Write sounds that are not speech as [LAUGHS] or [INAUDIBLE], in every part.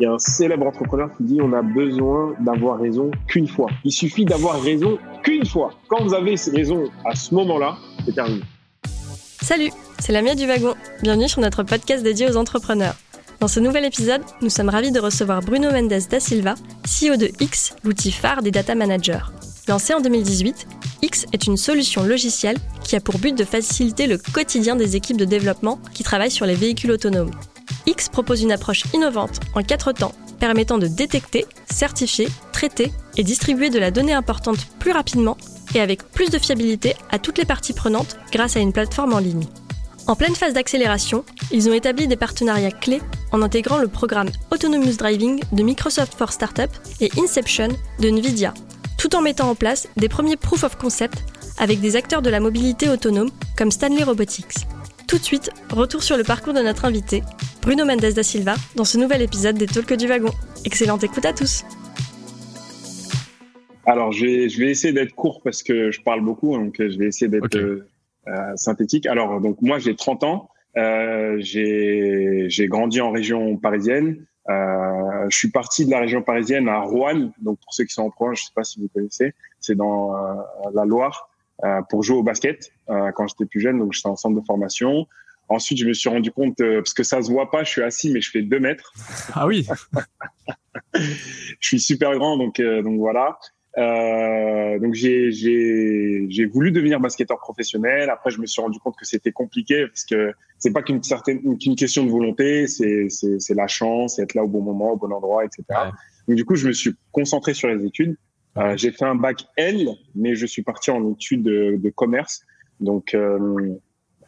Il y a un célèbre entrepreneur qui dit on a besoin d'avoir raison qu'une fois. Il suffit d'avoir raison qu'une fois. Quand vous avez raison à ce moment-là, c'est terminé. Salut, c'est Lamia du Wagon. Bienvenue sur notre podcast dédié aux entrepreneurs. Dans ce nouvel épisode, nous sommes ravis de recevoir Bruno Mendes da Silva, CEO de X, l'outil phare des data managers. Lancé en 2018, X est une solution logicielle qui a pour but de faciliter le quotidien des équipes de développement qui travaillent sur les véhicules autonomes. X propose une approche innovante en quatre temps permettant de détecter, certifier, traiter et distribuer de la donnée importante plus rapidement et avec plus de fiabilité à toutes les parties prenantes grâce à une plateforme en ligne. En pleine phase d'accélération, ils ont établi des partenariats clés en intégrant le programme Autonomous Driving de Microsoft for Startup et Inception de Nvidia, tout en mettant en place des premiers proof of concept avec des acteurs de la mobilité autonome comme Stanley Robotics. Tout de suite, retour sur le parcours de notre invité, Bruno Mendes da Silva, dans ce nouvel épisode des Talks du Wagon. Excellente écoute à tous. Alors, je vais, je vais essayer d'être court parce que je parle beaucoup, donc je vais essayer d'être euh, euh, synthétique. Alors, donc moi, j'ai 30 ans. Euh, j'ai grandi en région parisienne. Euh, je suis parti de la région parisienne à Rouen. Donc, pour ceux qui sont en province, je sais pas si vous connaissez, c'est dans euh, la Loire euh, pour jouer au basket quand j'étais plus jeune. Donc, j'étais en centre de formation. Ensuite, je me suis rendu compte, parce que ça se voit pas, je suis assis, mais je fais deux mètres. [LAUGHS] Ah oui. [LAUGHS] je suis super grand, donc donc voilà. Euh, donc j'ai j'ai voulu devenir basketteur professionnel. Après, je me suis rendu compte que c'était compliqué parce que c'est pas qu'une certaine qu'une question de volonté, c'est c'est la chance, être là au bon moment, au bon endroit, etc. Donc du coup, je me suis concentré sur les études. Euh, j'ai fait un bac L, mais je suis parti en études de, commerce. Donc euh,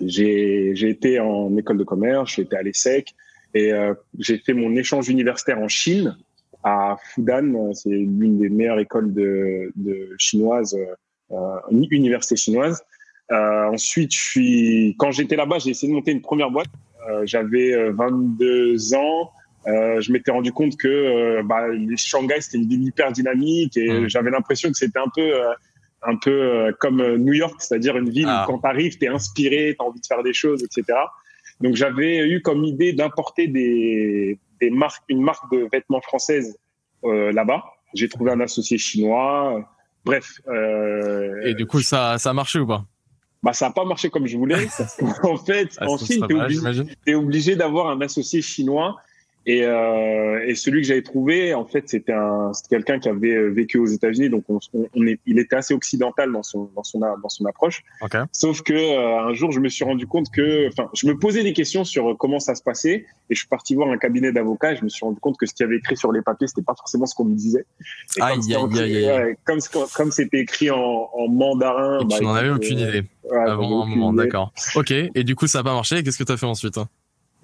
j'ai été en école de commerce, j'ai été à l'ESSEC et euh, j'ai fait mon échange universitaire en Chine à Fudan. C'est l'une des meilleures écoles de, de chinoise, euh, université chinoise. Euh, ensuite, quand j'étais là-bas, j'ai essayé de monter une première boîte. Euh, J'avais 22 euh, ans. Euh, je m'étais rendu compte que euh, bah, les Shanghai c'était une ville hyper dynamique et mmh. j'avais l'impression que c'était un peu un peu comme New York, c'est-à-dire une ville ah. où quand t'arrives, t'es inspiré, t'as envie de faire des choses, etc. Donc j'avais eu comme idée d'importer des, des marques, une marque de vêtements française euh, là-bas. J'ai trouvé un associé chinois. Bref. Euh, et du coup, ça, ça a marché ou pas? Bah ça n'a pas marché comme je voulais. en [LAUGHS] fait, ah, en Chine, tu es obligé d'avoir un associé chinois et, euh, et celui que j'avais trouvé, en fait, c'était un, quelqu'un qui avait euh, vécu aux États-Unis, donc on, on, est, il était assez occidental dans son dans son dans son approche. Okay. Sauf que euh, un jour, je me suis rendu compte que, enfin, je me posais des questions sur comment ça se passait, et je suis parti voir un cabinet d'avocats. Je me suis rendu compte que ce qu'il y avait écrit sur les papiers, c'était pas forcément ce qu'on me disait. Et aïe, comme aïe, aïe, comme comme c'était écrit en, en mandarin, bah, tu n'en avais aucune idée. Ouais, avant un moment, d'accord. Ok. Et du coup, ça n'a pas marché. Qu'est-ce que tu as fait ensuite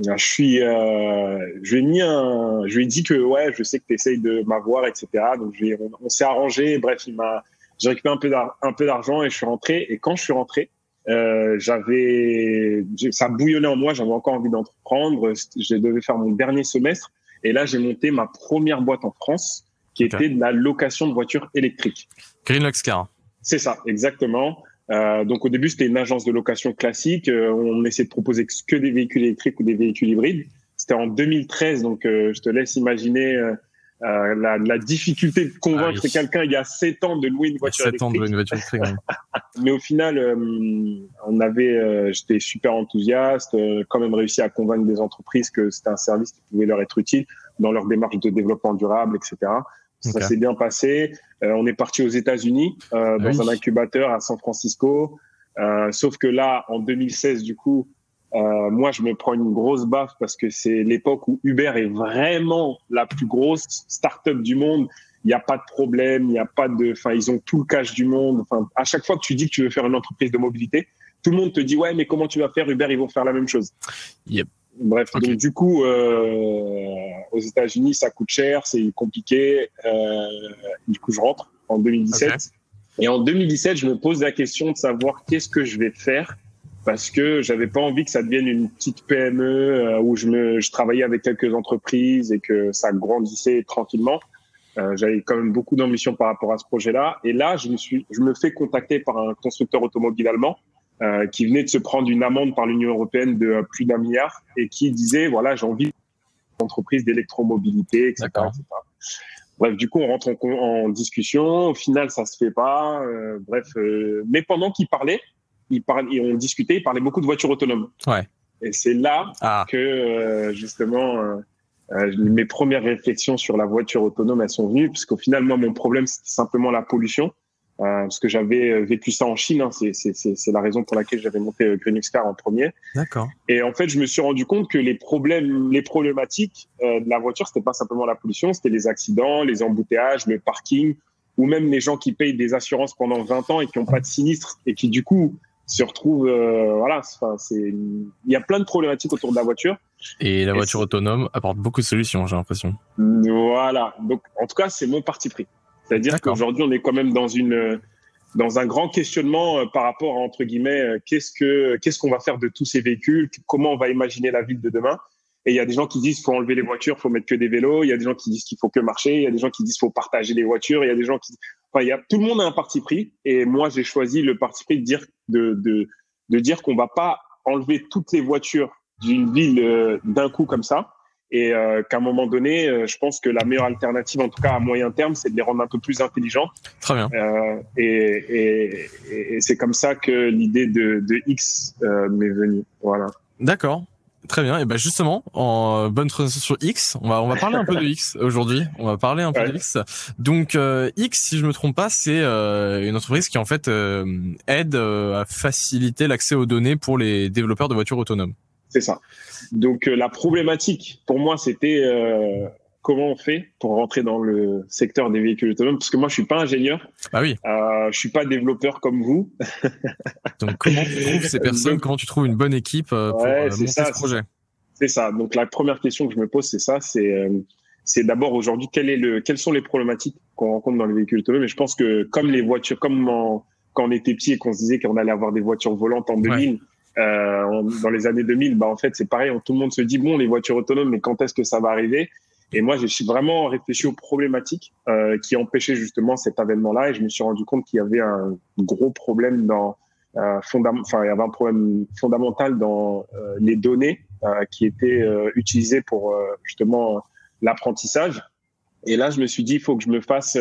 je suis, euh, je lui ai mis un, je lui ai dit que ouais, je sais que tu essayes de m'avoir, etc. Donc je on, on s'est arrangé. Bref, il m'a, j'ai récupéré un peu un peu d'argent et je suis rentré. Et quand je suis rentré, euh, j'avais, ça bouillonnait en moi. J'avais encore envie d'entreprendre. Je devais faire mon dernier semestre. Et là, j'ai monté ma première boîte en France, qui était de la location de voitures électriques. Greenlux Car. C'est ça, exactement. Euh, donc au début, c'était une agence de location classique. Euh, on essayait de proposer que des véhicules électriques ou des véhicules hybrides. C'était en 2013, donc euh, je te laisse imaginer euh, la, la, difficulté de convaincre ah quelqu'un il y a sept ans de louer une voiture 7 électrique. ans de louer une voiture électrique. [LAUGHS] Mais au final, on avait, j'étais super enthousiaste, quand même réussi à convaincre des entreprises que c'était un service qui pouvait leur être utile dans leur démarche de développement durable, etc. Ça s'est bien passé. Euh, on est parti aux États-Unis euh, dans un incubateur à San Francisco. Euh, sauf que là, en 2016, du coup, euh, moi, je me prends une grosse baffe parce que c'est l'époque où Uber est vraiment la plus grosse start-up du monde. Il n'y a pas de problème, il n'y a pas de, enfin, ils ont tout le cash du monde. Enfin, à chaque fois que tu dis que tu veux faire une entreprise de mobilité, tout le monde te dit ouais, mais comment tu vas faire? Uber Ils vont faire la même chose. Yep. Bref, donc du coup, euh, aux États-Unis, ça coûte cher, c'est compliqué. Euh, du coup, je rentre en 2017. Et en 2017, je me pose la question de savoir qu'est-ce que je vais faire parce que j'avais pas envie que ça devienne une petite PME euh, où je me je travaillais avec quelques entreprises et que ça grandissait tranquillement. Euh, j'avais quand même beaucoup d'ambition par rapport à ce projet-là. Et là, je me suis, je me fais contacter par un constructeur automobile allemand euh, qui venait de se prendre une amende par l'Union européenne de plus d'un milliard et qui disait voilà j'ai envie entreprises d'électromobilité, etc., Bref, du coup, on rentre en, discussion. Au final, ça se fait pas. Euh, bref, euh, mais pendant qu'il parlait, il parlait, et on discutait, il parlait beaucoup de voitures autonomes. Ouais. Et c'est là ah. que euh, justement mes premières réflexions sur la voiture autonome elles sont venues, parce qu'au final, moi, mon problème c'était simplement la pollution. Euh, parce que j'avais euh, vécu ça en Chine. Hein, c'est la raison pour laquelle j'avais monté euh, Greenux Car en premier. D'accord. Et en fait, je me suis rendu compte que les problèmes, les problématiques de la voiture, c'était pas simplement la pollution, c'était les accidents, les embouteillages, le parking, ou même les gens qui payent des assurances pendant 20 ans et qui n'ont pas de sinistre et qui du coup se retrouvent. Euh, voilà, c'est il y a plein de problématiques autour de la voiture. Et la voiture autonome apporte beaucoup de solutions, j'ai l'impression. Voilà. Donc, en tout cas, c'est mon parti pris. C'est-à-dire qu'aujourd'hui, on est quand même dans une dans un grand questionnement euh, par rapport à entre guillemets euh, qu'est-ce que qu'est-ce qu'on va faire de tous ces véhicules, comment on va imaginer la ville de demain. Et il y a des gens qui disent faut enlever les voitures, faut mettre que des vélos. Il y a des gens qui disent qu'il faut que marcher. Il y a des gens qui disent faut partager les voitures. Il y a des gens qui, enfin, il y a tout le monde a un parti pris. Et moi, j'ai choisi le parti pris de dire de de de dire qu'on va pas enlever toutes les voitures d'une ville euh, d'un coup comme ça et euh, qu'à un moment donné, euh, je pense que la meilleure alternative, en tout cas à moyen terme, c'est de les rendre un peu plus intelligents. Très bien. Euh, et, et, et c'est comme ça que l'idée de, de X euh, m'est venue. Voilà. D'accord. Très bien. Et ben justement, en bonne transition sur X, on va on va parler un peu de X [LAUGHS] aujourd'hui. On va parler un peu de X. Donc X, si je me trompe pas, c'est une entreprise qui en fait aide à faciliter l'accès aux données pour les développeurs de voitures autonomes. C'est ça. Donc euh, la problématique pour moi c'était euh, comment on fait pour rentrer dans le secteur des véhicules autonomes? Parce que moi je suis pas ingénieur. Ah oui. Euh, je suis pas développeur comme vous. [LAUGHS] Donc comment tu trouves ces [LAUGHS] personnes? Comment tu trouves une bonne équipe euh, pour ouais, monter ça, ce projet? C'est ça. Donc la première question que je me pose c'est ça, c'est c'est d'abord aujourd'hui quel est le quelles sont les problématiques qu'on rencontre dans les véhicules autonomes? Et je pense que comme les voitures comme quand on était petit et qu'on se disait qu'on allait avoir des voitures volantes en 2000 euh, dans les années 2000, bah en fait c'est pareil, tout le monde se dit bon les voitures autonomes, mais quand est-ce que ça va arriver? Et moi j'ai vraiment réfléchi aux problématiques euh, qui empêchaient justement cet avènement-là, et je me suis rendu compte qu'il y avait un gros problème dans euh, enfin il y avait un problème fondamental dans euh, les données euh, qui étaient euh, utilisées pour justement l'apprentissage. Et là je me suis dit il faut que je me fasse.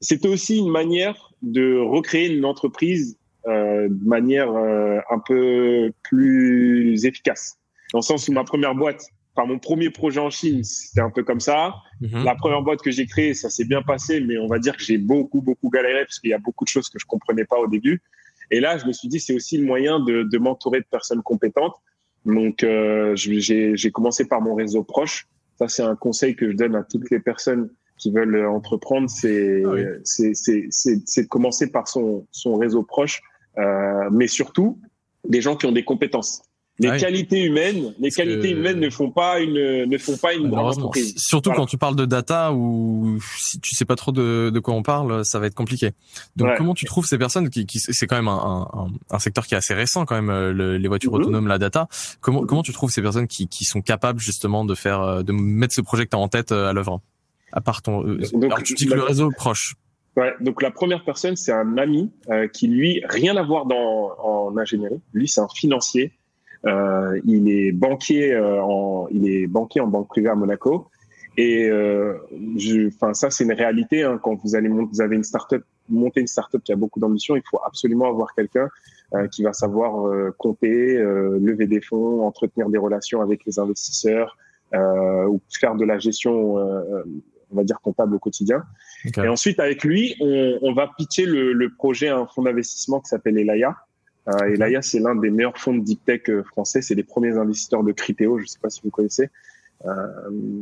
C'était aussi une manière de recréer une entreprise de manière euh, un peu plus efficace. Dans le sens où ma première boîte, enfin mon premier projet en Chine, c'était un peu comme ça. Mhm. La première boîte que j'ai créée, ça s'est bien passé, mais on va dire que j'ai beaucoup beaucoup galéré parce qu'il y a beaucoup de choses que je comprenais pas au début. Et là, je me suis dit, c'est aussi le moyen de, de m'entourer de personnes compétentes. Donc, euh, j'ai commencé par mon réseau proche. Ça, c'est un conseil que je donne à toutes les personnes qui veulent entreprendre. C'est ah c'est de commencer par son, son réseau proche euh, mais surtout des gens qui ont des compétences. Les qualités humaines, les qualités humaines ne font pas une ne font pas une grande entreprise. Surtout quand tu parles de data ou si tu sais pas trop de, de quoi on parle, ça va être compliqué. Donc comment tu trouves ces personnes qui, qui c'est quand même un, un, un, secteur qui est assez récent quand même le, les voitures mhm. autonomes, la data. Comment comment tu trouves ces personnes qui, qui sont capables justement de faire de mettre ce projet que as en tête euh, à l'œuvre? À part ton euh, Donc, tu dis que le réseau proche. Ouais, donc la première personne, c'est un ami euh, qui, lui, rien à voir dans, en ingénierie. Lui, c'est un financier. Euh, il est banquier euh, en, il est banquier en banque privée à Monaco. Et euh, enfin, ça, c'est une réalité. Hein, quand vous allez vous avez une startup, monter une startup qui a beaucoup d'ambition, il faut absolument avoir quelqu'un euh, qui va savoir euh, compter, lever des fonds, entretenir des relations avec les investisseurs, ou faire de la gestion on va dire comptable au quotidien. Et ensuite, avec lui, on, on va pitcher le, le, projet à un fonds d'investissement qui s'appelle Elaya. Euh, Elaya, c'est l'un des meilleurs fonds de deep tech euh, français. C'est les premiers investisseurs de Criteo. Je ne sais pas si vous connaissez. Euh,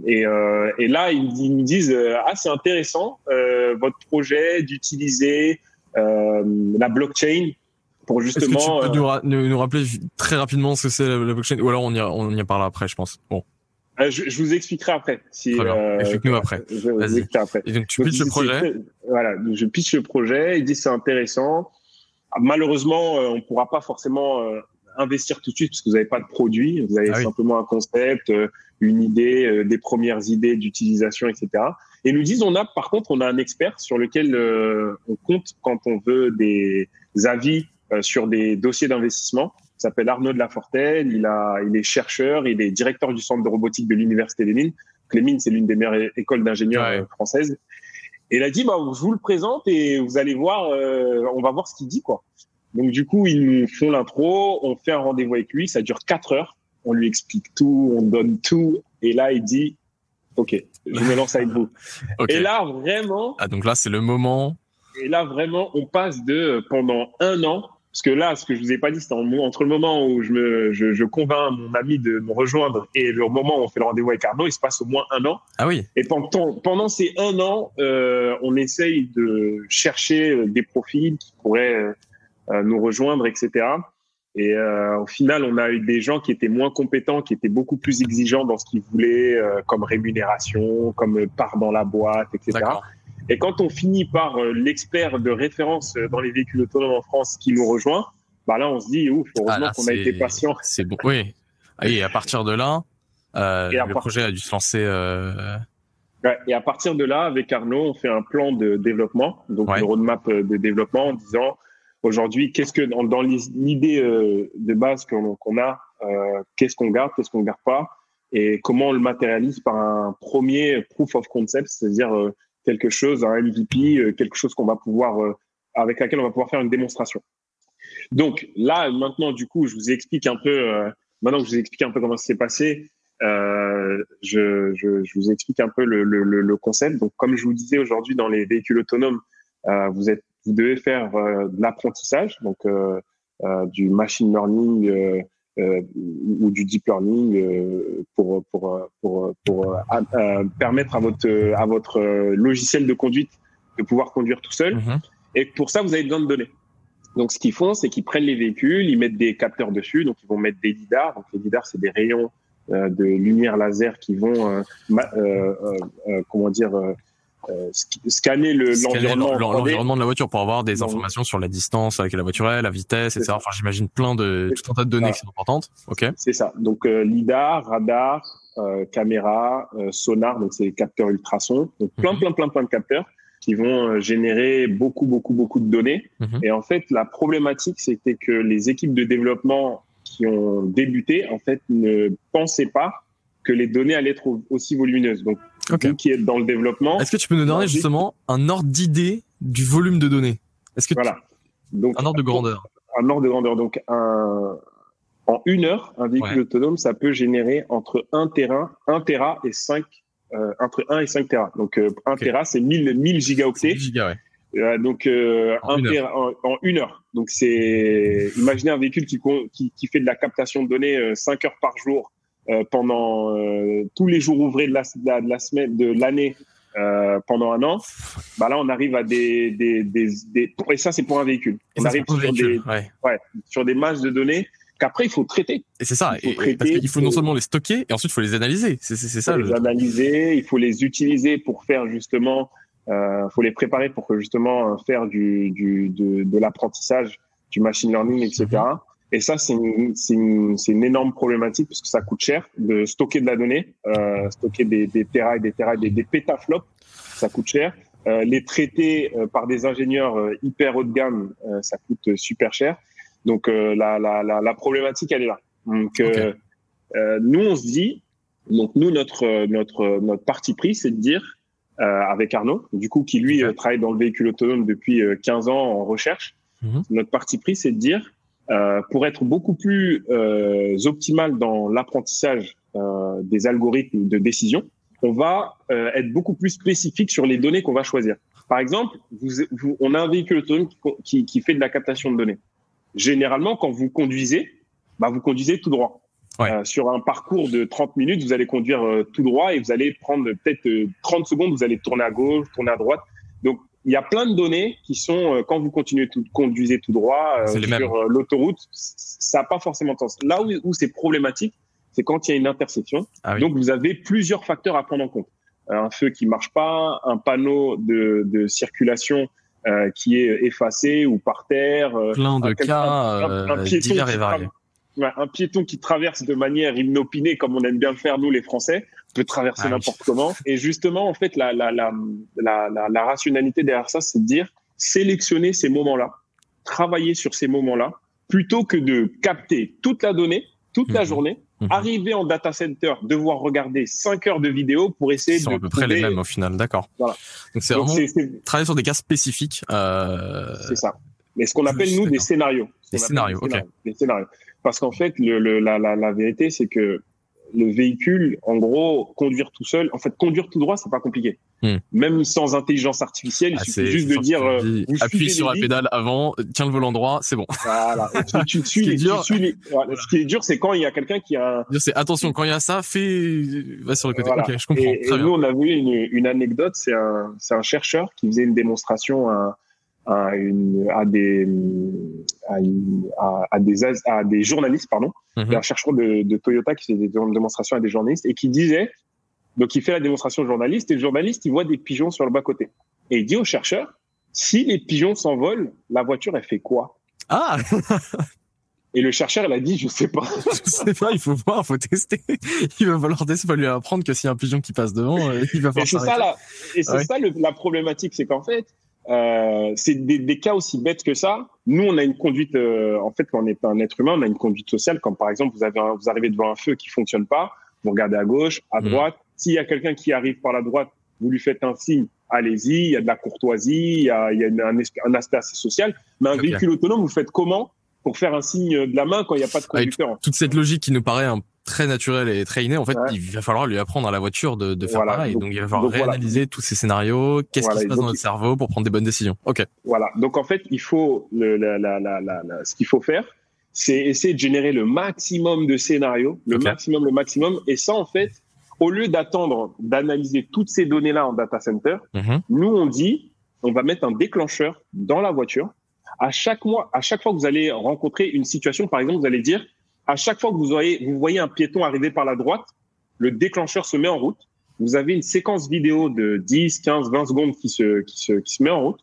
et, euh, et, là, ils, ils, me disent euh, ah c'est intéressant euh, votre projet d'utiliser la blockchain pour justement. Est-ce que tu peux nous, nous, rappeler très rapidement ce que c'est la, blockchain ou alors on y, on y parlera après, je pense. Bon. Euh, je, je, vous expliquerai après. Si, euh, Explique-nous après. Je vous expliquerai après. Et donc tu pitches le projet. Voilà, je pitch le projet. Il dit c'est intéressant. Ah, malheureusement, euh, on pourra pas forcément euh, investir tout de suite parce que vous n'avez pas de produit. Vous avez ah simplement un concept, une idée, des premières idées d'utilisation, etc. Et nous disent on a par contre on a un expert sur lequel on compte quand on veut des avis sur des dossiers d'investissement s'appelle Arnaud de Lafortelle. Il a, il est chercheur, il est directeur du centre de robotique de l'université des Mines. Les mines, c'est l'une des meilleures écoles d'ingénieurs françaises. Et il a dit, bah, je vous le présente et vous allez voir, on va voir ce qu'il dit, quoi. Donc du coup, ils nous font l'intro, on fait un rendez-vous avec lui, ça dure quatre heures, on lui explique tout, on donne tout, et là il dit, ok, je me lance avec vous. [LAUGHS] Et là vraiment. Ah donc là c'est le moment. Et là vraiment, on passe de pendant un an, parce que là, ce que je vous ai pas dit, c'est entre le moment où je me, je, je convainc mon ami de me rejoindre et le moment où on fait le rendez-vous avec Arnaud, il se passe au moins un an. Ah oui. Et pendant pendant ces un an, euh, on essaye de chercher des profils qui pourraient euh, euh, nous rejoindre, etc. Et euh, au final, on a eu des gens qui étaient moins compétents, qui étaient beaucoup plus exigeants dans ce qu'ils voulaient, euh, comme rémunération, comme part dans la boîte, etc. Et quand on finit par l'expert de référence dans les véhicules autonomes en France qui nous rejoint, bah là, on se dit, ouf, heureusement ah, qu'on a été patient. C'est bon. Oui. Et à partir de là, euh, le projet a dû se lancer. Euh... Ouais, et à partir de là, avec Arnaud, on fait un plan de développement, donc une roadmap de développement en disant Aujourd'hui, qu'est-ce que dans, l'idée euh, de base qu'on a, euh, qu'est-ce qu'on garde, qu'est-ce qu'on garde pas, et comment on le matérialise par un premier proof of concept, c'est-à-dire euh, quelque chose, un MVP, quelque chose qu'on va pouvoir avec laquelle on va pouvoir faire une démonstration. Donc là, maintenant, du coup, je vous explique un peu. maintenant que je vous explique un peu comment ça s'est passé, je, je, je, vous explique un peu le, le, le, concept. Donc, comme je vous disais aujourd'hui, dans les véhicules autonomes, vous êtes vous devez faire euh, de l'apprentissage, donc euh, euh, du machine learning ou du deep learning pour pour pour, pour permettre à votre à votre logiciel de conduite de pouvoir conduire tout seul. Mm-hmm. Et pour ça, vous avez besoin de données. Donc, ce qu'ils font, c'est qu'ils prennent les véhicules, ils mettent des capteurs dessus. Donc, ils vont mettre des lidars. Donc, les lidars, c'est des rayons de lumière laser qui vont, comment dire, euh, scanner l'environnement de la voiture pour avoir des informations sur la distance avec la voiture est, la vitesse, etc. Enfin, j'imagine plein de tout un tas de données qui sont importantes. Ok. C'est ça. Donc euh, lidar, radar, euh, caméra, sonar, donc c'est les capteurs ultrasons. Donc plein, mhm. plein, plein, plein de capteurs qui vont générer beaucoup, beaucoup, beaucoup de données. Mhm. Et en fait, la problématique, c'était que les équipes de développement qui ont débuté, en fait, ne pensaient pas que les données allaient être aussi volumineuses. Donc, qui est dans le développement. Est-ce que tu peux nous donner justement un ordre d'idée du volume de données? Est-ce que voilà. Donc, un ordre de grandeur. Un ordre de grandeur. Donc, un, en une heure, un véhicule autonome, ça peut générer entre 1 terrain, 1 Tera et 5, euh, entre 1 et 5 Tera. Donc, euh, 1 Tera, c'est 1000, 1000 gigaoctets. 1000 giga, ouais. Euh, donc euh, en, une en, en, une heure. Donc c'est imaginez un véhicule qui, qui, qui fait de la captation de données 5 euh, heures par jour pendant euh, tous les jours ouvrés de la, de la, semaine, de l'année euh, pendant un an, bah là on arrive à des, des, des, des et ça c'est pour un véhicule. on arrive sur des, ouais. Ouais, sur des masses de données qu'après il faut traiter. Et c'est ça, il faut traiter, parce qu'il faut non seulement les stocker et ensuite il faut les analyser. C'est ça. Il faut les analyser, il faut les utiliser pour faire justement, euh, faut les préparer pour que justement faire du, du de, de l'apprentissage, du machine learning, etc. Et ça, c'est une, une, une, énorme problématique parce que ça coûte cher de stocker de la donnée, euh, stocker des, des terras et des terras, des, des pétaflops, ça coûte cher. Euh, les traiter euh, par des ingénieurs euh, hyper haut de gamme, euh, ça coûte super cher. Donc la, la, la, la, problématique, elle est là. Donc nous, on se dit, donc nous, notre notre notre parti pris, c'est de dire avec Arnaud, du coup, qui lui travaille dans le véhicule autonome depuis 15 ans en recherche. Mhm. Notre parti pris, c'est de dire euh, pour être beaucoup plus euh, optimal dans l'apprentissage euh, des algorithmes de décision, on va euh, être beaucoup plus spécifique sur les données qu'on va choisir. Par exemple, vous, vous, on a un véhicule autonome qui, qui, fait de la captation de données. Généralement, quand vous conduisez, bah, vous conduisez tout droit. Ouais. Euh, sur un parcours de 30 minutes, vous allez conduire tout droit et vous allez prendre peut-être 30 secondes, vous allez tourner à gauche, tourner à droite. Donc, il y a plein de données qui sont, euh, quand vous continuez tout, conduisez tout droit euh, sur euh, l'autoroute, ça n'a pas forcément de sens. Là où, où c'est problématique, c'est quand il y a une intersection. Ah Donc, vous avez plusieurs facteurs à prendre en compte. Un feu qui marche pas, un panneau de, de circulation euh, qui est effacé ou par terre. Plein de cas un, un, divers et variés un piéton qui traverse de manière inopinée, comme on aime bien le faire nous les Français, peut traverser ah n'importe comment. Et justement, en fait, la, la, la, la, la rationalité derrière ça, c'est de dire sélectionner ces moments-là, travailler sur ces moments-là, plutôt que de capter toute la donnée toute la mhm. journée Mhm. Arriver en data center, devoir regarder 5 heures de vidéo pour essayer de. à peu près les mêmes au final, d'accord. Voilà. Donc c'est vraiment travailler sur des cas spécifiques. Euh... C'est ça. Mais ce qu'on appelle nous des scénarios. Des scénarios, ok. Des scénarios. Parce qu'en fait, le, le, la, la, la vérité, c'est que le véhicule, en gros, conduire tout seul. En fait, conduire tout droit, c'est pas compliqué. Hmm. Même sans intelligence artificielle, il ah, suffit juste de dire. Euh, appuie sur la pédale avant, tiens le volant droit, c'est bon. Voilà. tu, [LAUGHS] tu, tu. Ce qui est dur, c'est quand il y a quelqu'un qui a. C'est attention quand il y a ça, fais va sur le côté. Ok, je comprends. Et, et nous, on a vu une, une anecdote. C'est un, c'est un chercheur qui faisait une démonstration à à, une, à des à, à, des à des journalistes pardon mhm. un chercheur de, de, Toyota qui faisait des démonstrations à des journalistes et qui disait donc il fait la démonstration au journaliste et le journaliste il voit des pigeons sur le bas côté et il dit au chercheur si les pigeons s'envolent la voiture elle fait quoi? Ah Et le chercheur, il a dit, je sais pas. [LAUGHS] je sais pas, il faut voir, il faut tester. Il va falloir tester, pas lui apprendre que s'il y a un pigeon qui passe devant, euh, il va falloir. Et c'est ça, la, et c'est ça la problématique, c'est qu'en fait, euh, c'est des, des, cas aussi bêtes que ça. Nous, on a une conduite, euh, en fait, quand on est un être humain, on a une conduite sociale. Comme par exemple, vous avez vous arrivez devant un feu qui fonctionne pas, vous regardez à gauche, à mmh. droite. S'il y a quelqu'un qui arrive par la droite, vous lui faites un signe, allez-y. Il y a de la courtoisie, il y a, il y a un, un, aspect assez social. Mais un véhicule autonome, vous faites comment pour faire un signe de la main quand il n'y a pas de conducteur? Toute cette logique qui nous paraît un très naturel et très inné. En fait, il va falloir lui apprendre à la voiture de, de faire pareil. Donc, il va falloir réanalyser tous ces scénarios, qu'est-ce qui se passe dans notre cerveau pour prendre des bonnes décisions. Ok. Voilà. Donc en fait, il faut le, la, la, la, ce qu'il faut faire, c'est essayer de générer le maximum de scénarios, le maximum, le maximum. Et ça, en fait, au lieu d'attendre d'analyser toutes ces données-là en data center, mhm. nous on dit, on va mettre un déclencheur dans la voiture. À chaque mois, à chaque fois que vous allez rencontrer une situation, par exemple, vous allez dire, à chaque fois que vous, voyez, vous voyez un piéton arriver par la droite, le déclencheur se met en route. Vous avez une séquence vidéo de 10, 15, 20 secondes qui se, qui se, qui se met en route,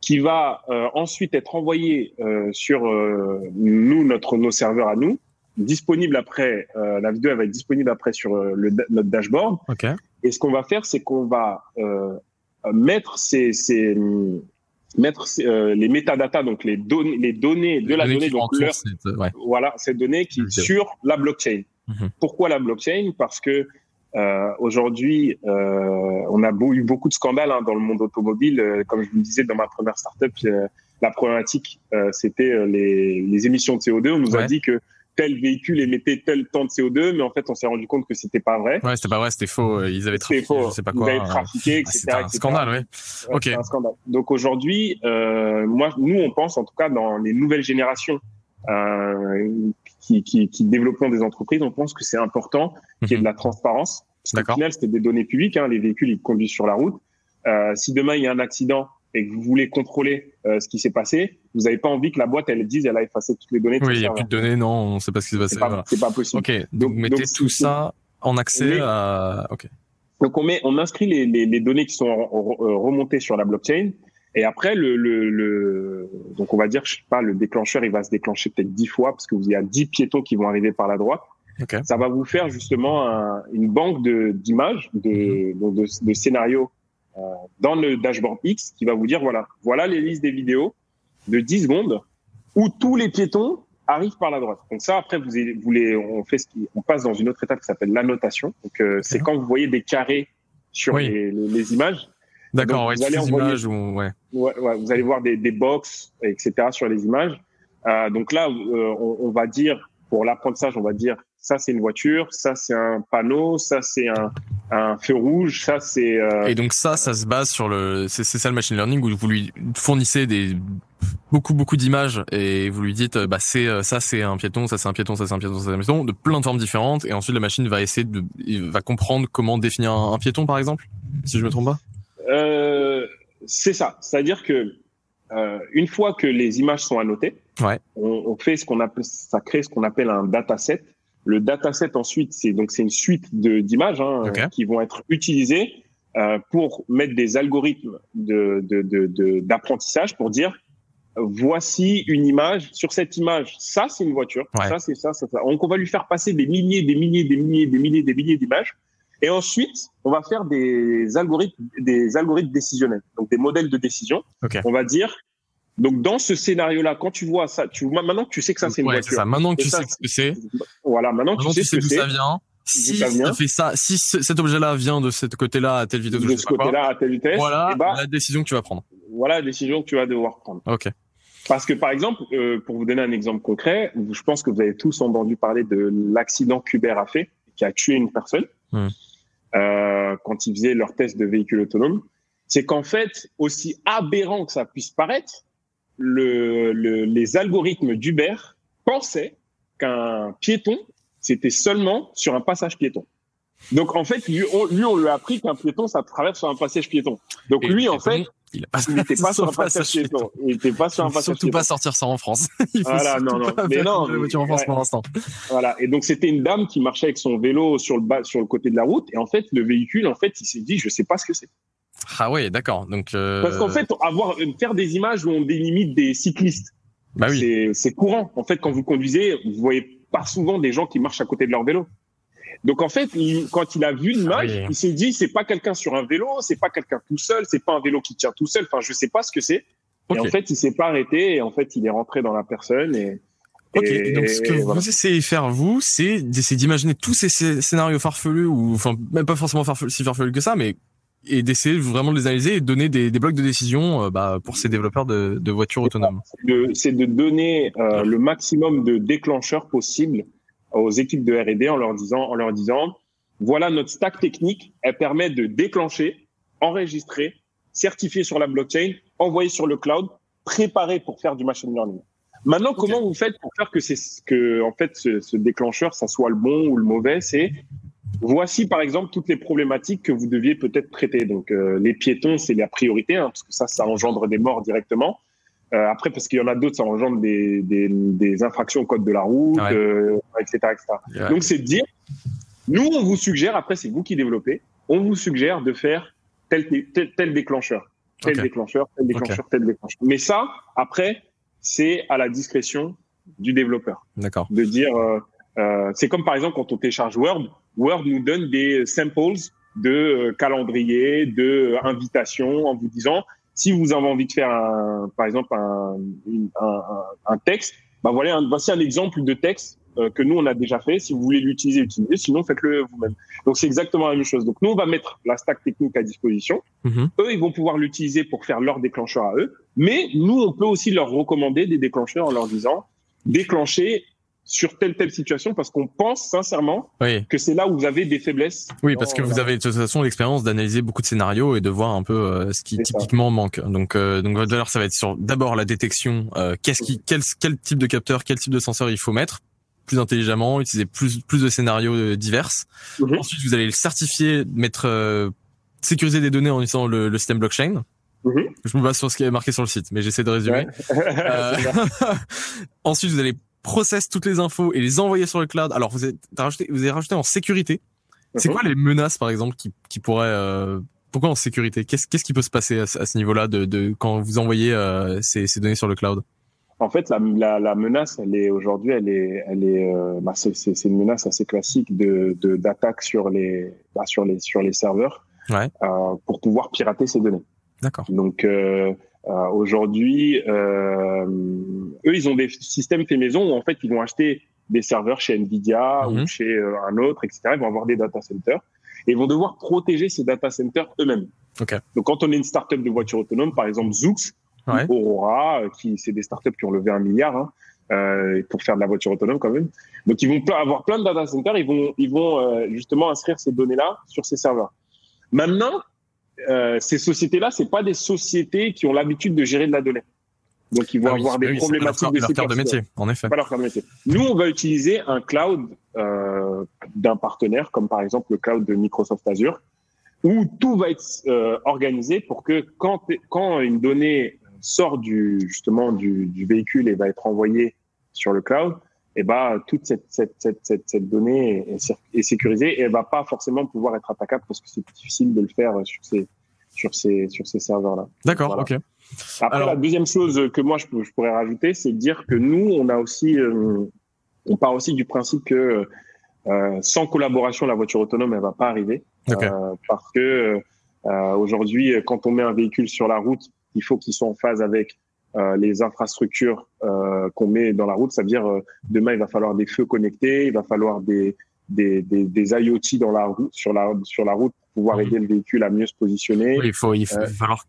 qui va euh, ensuite être envoyée euh, sur euh, nous, notre, nos serveurs à nous, disponible après, la vidéo elle va être disponible après sur le, notre dashboard. Okay. Et ce qu'on va faire, c'est qu'on va mettre ces, ces, mettre euh, les métadatas, donc les données, les données de la donnée, donc leur, ouais. voilà, ces données qui sur la blockchain. Mhm. Pourquoi la blockchain? Parce que euh, aujourd'hui, euh, on a beau, eu beaucoup de scandales hein, dans le monde automobile. Euh, comme je vous le disais dans ma première startup, euh, la problématique, c'était les, les, émissions de CO2. On nous a dit que tel véhicule émettait tel temps de CO2, mais en fait, on s'est rendu compte que c'était pas vrai. Ouais, c'était pas vrai, c'était faux. Ils avaient trafiqué, faux. je sais pas quoi. Ils avaient trafiqué, etc. Ah, c'était un scandale, ouais. ok. Un scandale. Donc aujourd'hui, euh, moi, nous, on pense, en tout cas, dans les nouvelles générations euh, qui, qui, qui développent des entreprises, on pense que c'est important qu'il y ait de la transparence. Parce qu'au final, c'était des données publiques. Hein, les véhicules, ils conduisent sur la route. Euh, si demain il y a un accident et que vous voulez contrôler euh, ce qui s'est passé, vous n'avez pas envie que la boîte elle dise elle a effacé toutes les données. Oui, il n'y a plus de données, non, on ne sait pas ce qui s'est passé. C'est pas, pas, possible. Ok, donc, mettez tout ça en accès à. Ok. Donc on met, on inscrit les, les, les données qui sont euh, remontées sur la blockchain. Et après, le, le, le, donc on va dire, je sais pas, le déclencheur, il va se déclencher peut-être dix fois parce que vous y a dix piétons qui vont arriver par la droite. Okay. Ça va vous faire justement un, une banque de d'images, de, mm-hmm. de, de, scénarios dans le dashboard X qui va vous dire voilà, voilà les listes des vidéos de 10 secondes où tous les piétons arrivent par la droite. Donc ça, après, vous, vous les, on fait ce qui, on passe dans une autre étape qui s'appelle l'annotation. Donc euh, c'est quand vous voyez des carrés sur les, les, images. D'accord, ouais, vous allez images ouais. Ouais, ouais. Vous allez voir des, des box, etc. sur les images. Euh, donc là, euh, on, on, va dire pour l'apprentissage, on va dire ça c'est une voiture, ça c'est un panneau, ça c'est un, un feu rouge, ça c'est. Euh... Et donc ça, ça se base sur le, c'est ça le machine learning où vous lui fournissez des beaucoup beaucoup d'images et vous lui dites bah c'est euh, ça c'est un piéton, ça c'est un piéton, ça c'est un piéton, ça c'est un piéton de plein de formes différentes et ensuite la machine va essayer de va comprendre comment définir un, piéton par exemple si je me trompe pas. Euh, c'est ça, c'est-à-dire que euh, une fois que les images sont annotées, ouais. on, on fait ce qu'on appelle ça crée ce qu'on appelle un dataset le dataset ensuite, c'est donc c'est une suite de d'images hein, qui vont être utilisées euh, pour mettre des algorithmes de d'apprentissage de, de, pour dire voici une image. Sur cette image, ça c'est une voiture. Ça c'est ça, ça, ça. Donc on va lui faire passer des milliers, des milliers, des milliers, des milliers, des milliers d'images. Et ensuite, on va faire des algorithmes, des algorithmes décisionnels, donc des modèles de décision. Okay. On va dire Donc dans ce scénario-là, quand tu vois ça, tu vois maintenant que tu sais que ça c'est une ouais, voiture. Ça. Maintenant que tu sais ce que c'est. Voilà, maintenant, maintenant tu sais, d'où ça vient. Si ça, vient. fait ça, si cet objet-là vient de ce côté-là à telle vitesse, de ce côté-là à telle vitesse, voilà eh ben, la décision que tu vas prendre. Voilà la décision que tu vas devoir prendre. Ok. Parce que par exemple, euh, pour vous donner un exemple concret, je pense que vous avez tous entendu parler de l'accident qu'Uber a fait, qui a tué une personne hmm. euh, quand ils faisaient leur test de véhicule autonome. C'est qu'en fait, aussi aberrant que ça puisse paraître, le, le, les algorithmes d'Uber pensaient qu'un piéton, c'était seulement sur un passage piéton. Donc en fait, lui, on, lui, on lui a appris qu'un piéton, ça traverse sur un passage piéton. Donc lui, en fait, il n'était [LAUGHS] pas sur un passage piéton. Il n'était pas sur un passage Surtout pas sortir ça en France. [LAUGHS] il faut voilà, non, non. Mais non. La voiture en France pour l'instant. Voilà. Et donc c'était une dame qui marchait avec son vélo sur le bas, sur le côté de la route. Et en fait, le véhicule, en fait, il s'est dit, je sais pas ce que c'est. Ah oui, d'accord. Donc euh... parce qu'en fait, avoir faire des images où on délimite des cyclistes, bah oui. c'est courant. En fait, quand vous conduisez, vous voyez pas souvent des gens qui marchent à côté de leur vélo. Donc en fait, quand il a vu l'image, ah il s'est dit c'est pas quelqu'un sur un vélo, c'est pas quelqu'un tout seul, c'est pas un vélo qui tient tout seul. Enfin, je sais pas ce que c'est. Et en fait, il s'est pas arrêté et en fait, il est rentré dans la personne et Ok, donc ce que vous essayez de faire vous, c'est d'essayer d'imaginer tous ces scénarios farfelus ou enfin même pas forcément farfelus, si farfelus que ça, mais et d'essayer vraiment de les analyser et de donner des, des blocs de décision euh, bah, pour ces développeurs de, de voitures autonomes. C'est de, donner euh, le maximum de déclencheurs possibles aux équipes de R&D en leur disant, en leur disant, voilà notre stack technique, elle permet de déclencher, enregistrer, certifier sur la blockchain, envoyer sur le cloud, préparer pour faire du machine learning. Maintenant, comment vous faites pour faire que c'est que en fait ce, ce, déclencheur, ça soit le bon ou le mauvais? C'est voici par exemple toutes les problématiques que vous deviez peut-être traiter. Donc euh, les piétons, c'est la priorité hein, parce que ça, ça engendre des morts directement. Euh, après, parce qu'il y en a d'autres, ça engendre des, des, des, infractions au code de la route, euh, etc., etc. Donc, c'est de dire, nous, on vous suggère, après, c'est vous qui développez, on vous suggère de faire tel, tel, tel déclencheur, tel déclencheur, tel déclencheur, tel déclencheur. Mais ça, après, c'est à la discrétion du développeur. D'accord. De dire, euh, euh, c'est comme par exemple quand on télécharge Word, Word nous donne des samples de euh, calendrier, de invitation en vous disant si vous avez envie de faire, un, par exemple, un, un, un texte, ben voilà, voici un exemple de texte euh, que nous on a déjà fait. Si vous voulez l'utiliser, utilisez. Sinon, faites-le vous-même. Donc c'est exactement la même chose. Donc nous on va mettre la stack technique à disposition. Mm-hmm. Eux, ils vont pouvoir l'utiliser pour faire leur déclencheur à eux. Mais nous, on peut aussi leur recommander des déclencheurs en leur disant déclencher sur telle telle situation parce qu'on pense sincèrement que c'est là où vous avez des faiblesses. Oui, parce que vous avez de toute façon l'expérience d'analyser beaucoup de scénarios et de voir un peu euh, ce qui typiquement manque. Donc euh, donc votre valeur ça va être sur d'abord la détection, euh, qu'est-ce qui quel quel type de capteur, quel type de senseur il faut mettre plus intelligemment, utiliser plus plus de scénarios euh, divers. Mhm. Ensuite, vous allez le certifier, mettre sécuriser des données en utilisant le, le système blockchain. Mhm. Je me base sur ce qui est marqué sur le site, mais j'essaie de résumer. [LAUGHS] [LAUGHS] ensuite, vous allez processe toutes les infos et les envoyer sur le cloud. Alors vous avez rajouté, vous avez rajouté en sécurité. C'est quoi les menaces par exemple qui, qui pourraient euh, pourquoi en sécurité? Qu'est-ce qu'est-ce qui peut se passer à, ce niveau-là de, de quand vous envoyez euh, ces, ces données sur le cloud? En fait, la, la, la menace, elle est aujourd'hui, elle est, elle est, euh, bah, c'est une menace assez classique de d'attaque sur les bah, sur les sur les serveurs ouais. euh, pour pouvoir pirater ces données. D'accord. Donc euh, euh, aujourd'hui, euh, eux, ils ont des systèmes fait maison où en fait, ils vont acheter des serveurs chez Nvidia ou mhm. chez euh, un autre, etc. Ils vont avoir des data centers et ils vont devoir protéger ces data centers eux-mêmes. Okay. Donc, quand on est une startup de voitures autonomes, par exemple Zoox, ouais. Aurora, qui c'est des startups qui ont levé un milliard hein, euh, pour faire de la voiture autonome quand même. Donc, ils vont avoir plein de data centers. Ils vont, ils vont euh, justement inscrire ces données-là sur ces serveurs. Maintenant, euh, ces sociétés-là, c'est pas des sociétés qui ont l'habitude de gérer de la donnée. Donc, ils vont ah avoir des problématiques de leur de métier, en effet. Pas leur de métier. Nous, on va utiliser un cloud euh, d'un partenaire, comme par exemple le cloud de Microsoft Azure, où tout va être euh, organisé pour que quand, quand une donnée sort du justement du, du, véhicule et va être envoyée sur le cloud, eh ben toute cette, cette, cette, cette, cette donnée est, est, sécurisée et elle va pas forcément pouvoir être attaquable parce que c'est difficile de le faire sur ces sur ces sur ces serveurs là. D'accord, ok. Après la deuxième chose que moi je, je pourrais rajouter, c'est de dire que nous on a aussi euh, on part aussi du principe que euh, sans collaboration la voiture autonome elle va pas arriver okay. euh, parce que euh, aujourd'hui quand on met un véhicule sur la route il faut qu'il soit en phase avec euh, les infrastructures euh, qu'on met dans la route. Ça veut dire euh, demain il va falloir des feux connectés, il va falloir des des, des, des IoT dans la route sur la sur la route pour pouvoir aider le véhicule à mieux se positionner. Oui, il faut il, va falloir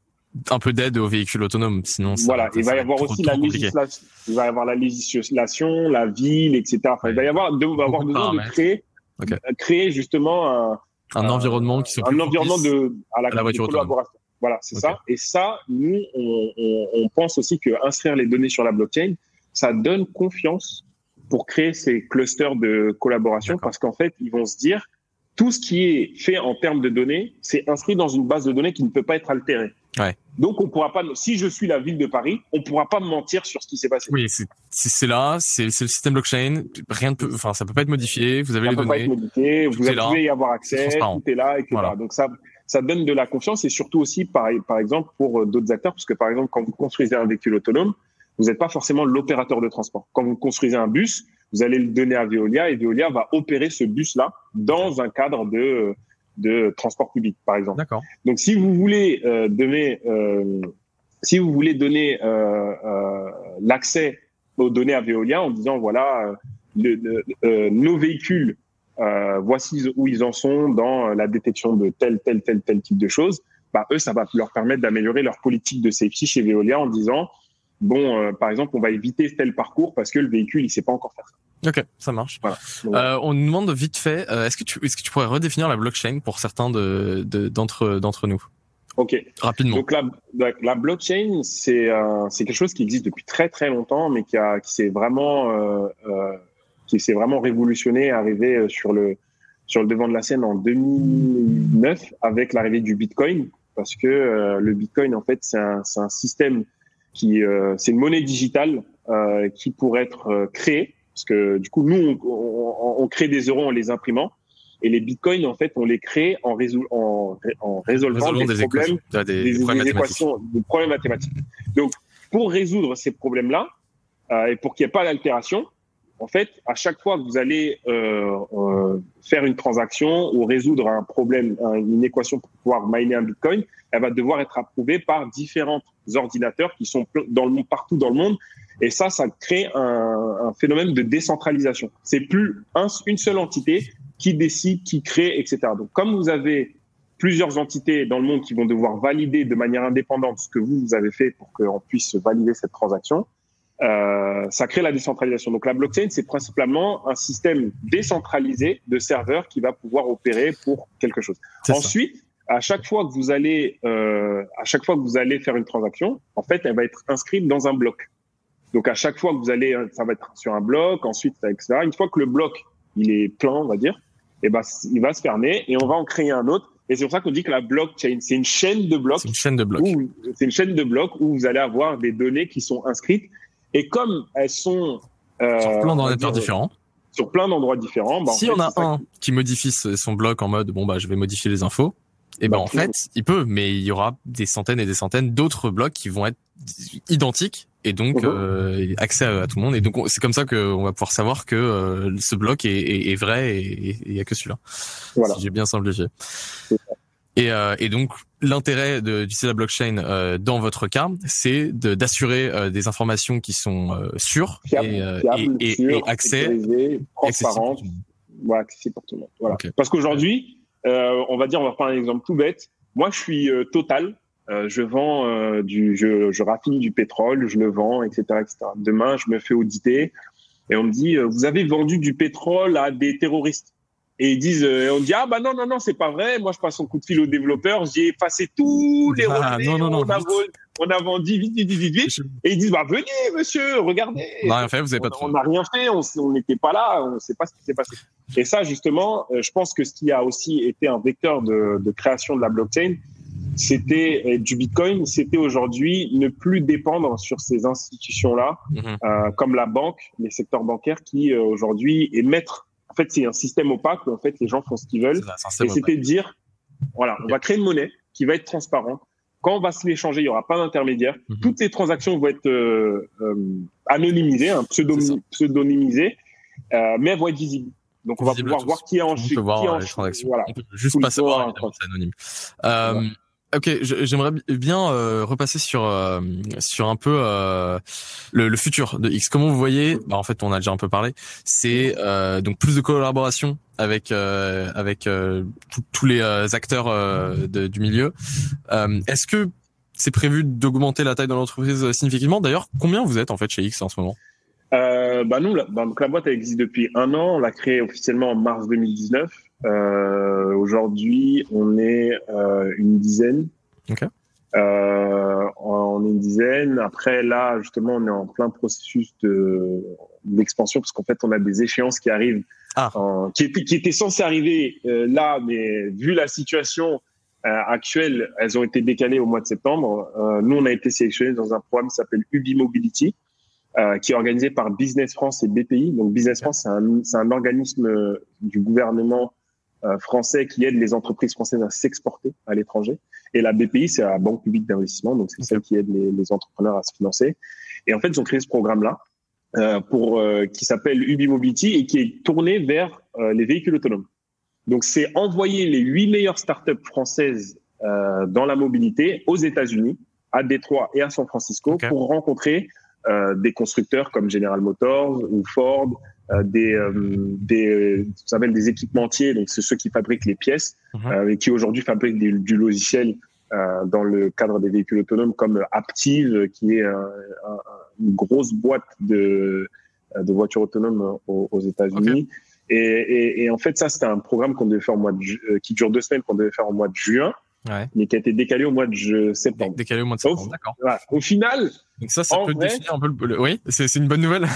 un peu d'aide aux véhicules autonomes, sinon ça, voilà. il va y avoir aussi la législation, il va y avoir la législation, la ville, etc. Enfin, Il va y avoir, de, va avoir besoin de créer, créer justement un, un environnement qui un environnement de à la, voiture collaboration. Voilà, c'est ça. Et ça, nous, on, on, on pense aussi que inscrire les données sur la blockchain, ça donne confiance pour créer ces clusters de collaboration parce qu'en fait, ils vont se dire tout ce qui est fait en termes de données, c'est inscrit dans une base de données qui ne peut pas être altérée. Ouais. Donc, on pourra pas, si je suis la ville de Paris, on pourra pas mentir sur ce qui s'est passé. Oui, si c'est là, c'est le système blockchain, rien ne peut, enfin, ça peut pas être modifié, vous avez ça les peut données. Pas être modifié, vous pouvez y avoir accès, tout est là, etc. Voilà. Donc, ça, ça donne de la confiance et surtout aussi, par, par exemple, pour euh, d'autres acteurs, parce que par exemple, quand vous construisez un véhicule autonome, vous n'êtes pas forcément l'opérateur de transport. Quand vous construisez un bus, vous allez le donner à Veolia et Veolia va opérer ce bus-là dans un cadre de, de transport public, par exemple. D'accord. Donc, si vous voulez euh, donner, euh, si vous voulez donner euh, euh l'accès aux données à Veolia en disant voilà, euh, le, le, nos véhicules, voici où ils en sont dans la détection de tel, tel, tel, tel type de choses. Bah, eux, ça va leur permettre d'améliorer leur politique de safety chez Veolia en disant bon, euh, par exemple, on va éviter tel parcours parce que le véhicule, il sait pas encore faire ça. Ok, ça marche. Voilà. Euh, on nous demande vite fait, euh, est-ce que tu est-ce que tu pourrais redéfinir la blockchain pour certains de d'entre d'entre nous? Ok. Rapidement. Donc la la blockchain c'est euh, c'est quelque chose qui existe depuis très très longtemps, mais qui a qui s'est vraiment euh, euh, qui s'est vraiment révolutionné, arrivé sur le sur le devant de la scène en 2009 avec l'arrivée du Bitcoin, parce que le Bitcoin en fait c'est un c'est un système qui euh, c'est une monnaie digitale euh, qui pourrait être euh, créée. Parce que du coup nous on, on, on, crée des euros en les imprimant. Et les bitcoins en fait on les crée en, résol en, en résolvant des, des, problèmes équations, des, des, problèmes équations des problèmes mathématiques. Donc pour résoudre ces problèmes là euh, et pour qu'il n'y ait pas d'altération en fait, à chaque fois que vous allez euh, euh, faire une transaction ou résoudre un problème, une équation pour pouvoir miner un Bitcoin, elle va devoir être approuvée par différents ordinateurs qui sont dans le monde, partout dans le monde. Et ça, ça crée un, phénomène de décentralisation. C'est plus un, une seule entité qui décide, qui crée, etc. Donc, comme vous avez plusieurs entités dans le monde qui vont devoir valider de manière indépendante ce que vous, vous avez fait pour qu'on puisse valider cette transaction, euh, ça crée la décentralisation. Donc la blockchain, c'est principalement un système décentralisé de serveurs qui va pouvoir opérer pour quelque chose. Ensuite, ça. à chaque fois que vous allez, euh, à chaque fois que vous allez faire une transaction, en fait, elle va être inscrite dans un bloc. Donc à chaque fois que vous allez, ça va être sur un bloc, ensuite, etc. Une fois que le bloc il est plein, on va dire, et eh ben il va se fermer et on va en créer un autre. Et c'est pour ça qu'on dit que la blockchain, c'est une chaîne de blocs. C'est une chaîne de blocs. C'est une chaîne de blocs où vous allez avoir des données qui sont inscrites et comme elles sont euh, sur plein d'ordinateurs différents, sur plein d'endroits différents, bah, si on a un qui modifie son bloc en mode bon bah je vais modifier les infos, et ben bah, en fait il peut, mais il y aura des centaines et des centaines d'autres blocs qui vont être identiques et donc -huh. euh, accès à, à, tout le monde. Et donc c'est comme ça qu'on va pouvoir savoir que euh, ce bloc est, est, est vrai et il y a que celui-là. Voilà. Si j'ai bien simplifié. Et, euh, et, donc l'intérêt d'utiliser la blockchain euh, dans votre cas, c'est d'assurer euh, des informations qui sont euh, sûres fiable, et, fiable, et, sûr, et, accès transparentes, voilà, accessible pour tout le monde. Voilà. Okay. Parce qu'aujourd'hui, on va dire, on va prendre un exemple tout bête. Moi, je suis Total. je vends du, je, je, raffine du pétrole, je le vends, etc., etc. Demain, je me fais auditer et on me dit, vous avez vendu du pétrole à des terroristes et ils disent euh, on dit ah bah non non non c'est pas vrai. Moi je passe un coup de fil aux développeurs j'ai effacé tous les ah, non, non, non, on, a vendu, on a vendu vite vite vite vite. Et ils disent bah venez monsieur regardez. On n'a rien fait vous avez pas on n'a rien fait. On n'était pas là. On sait pas ce qui s'est passé. Et ça justement euh, je pense que ce qui a aussi été un vecteur de, de création de la blockchain c'était du Bitcoin, c'était aujourd'hui ne plus dépendre sur ces institutions-là, euh, comme la banque, les secteurs bancaires qui euh, aujourd'hui émettent en fait, c'est un système opaque où en fait les gens font ce qu'ils veulent. Et c'était de dire, voilà, on va créer une monnaie qui va être transparente. Quand on va se l'échanger, il y aura pas d'intermédiaire. Mm -hmm. Toutes les transactions vont être euh, euh, anonymisées, hein, pseudonymisées, euh, mais elles vont être visibles. Donc on va pouvoir voir qui est en on peut voir qui est en les transactions. Voilà. On peut juste pas savoir, c'est anonyme. Euh, ok, j'aimerais bien repasser sur sur un peu le, le, futur de X. Comment vous voyez bah, En fait, on a déjà un peu parlé. C'est donc plus de collaboration avec avec tous les acteurs du milieu. Est-ce que c'est prévu d'augmenter la taille de l'entreprise significativement? D'ailleurs, combien vous êtes en fait chez X en ce moment? Euh, bah nous, la, bah, donc la boîte elle existe depuis un an. On l'a créée officiellement en mars 2019. Euh, Aujourd'hui, on est euh, une dizaine. Okay. Euh, on est une dizaine. Après, là, justement, on est en plein processus de d'expansion parce qu'en fait, on a des échéances qui arrivent, ah. qui, étaient, qui étaient censées arriver euh, là, mais vu la situation euh, actuelles, elles ont été décalées au mois de septembre. Euh, nous, on a été sélectionnés dans un programme qui s'appelle Ubi Mobility, euh, qui est organisé par Business France et BPI. Donc, Business France, c'est un, c'est un organisme du gouvernement français qui aide les entreprises françaises à s'exporter à l'étranger. Et la BPI, c'est la Banque publique d'investissement, donc c'est celle qui aide les, les, entrepreneurs à se financer. Et en fait, ils ont créé ce programme-là euh, pour qui s'appelle Ubi Mobility et qui est tourné vers les véhicules autonomes. Donc, c'est envoyer les huit meilleures startups françaises euh, dans la mobilité aux États-Unis, à Détroit et à San Francisco, pour rencontrer euh, des constructeurs comme General Motors ou Ford, euh, des, euh, des, ça s'appelle des équipementiers, donc c'est ceux qui fabriquent les pièces euh, et qui aujourd'hui fabriquent du, du logiciel euh, dans le cadre des véhicules autonomes, comme Aptiv, qui est une grosse boîte de, de voitures autonomes aux, aux États-Unis. Et, et, et, en fait, ça, c'était un programme qu'on devait faire au mois de euh, qui dure deux semaines, qu'on devait faire au mois de juin, ouais. mais qui a été décalé au mois de septembre. Décalé au mois de septembre, d'accord. Voilà. Au final, donc ça, ça peut vrai, définir un peu le. Oui, c'est une bonne nouvelle.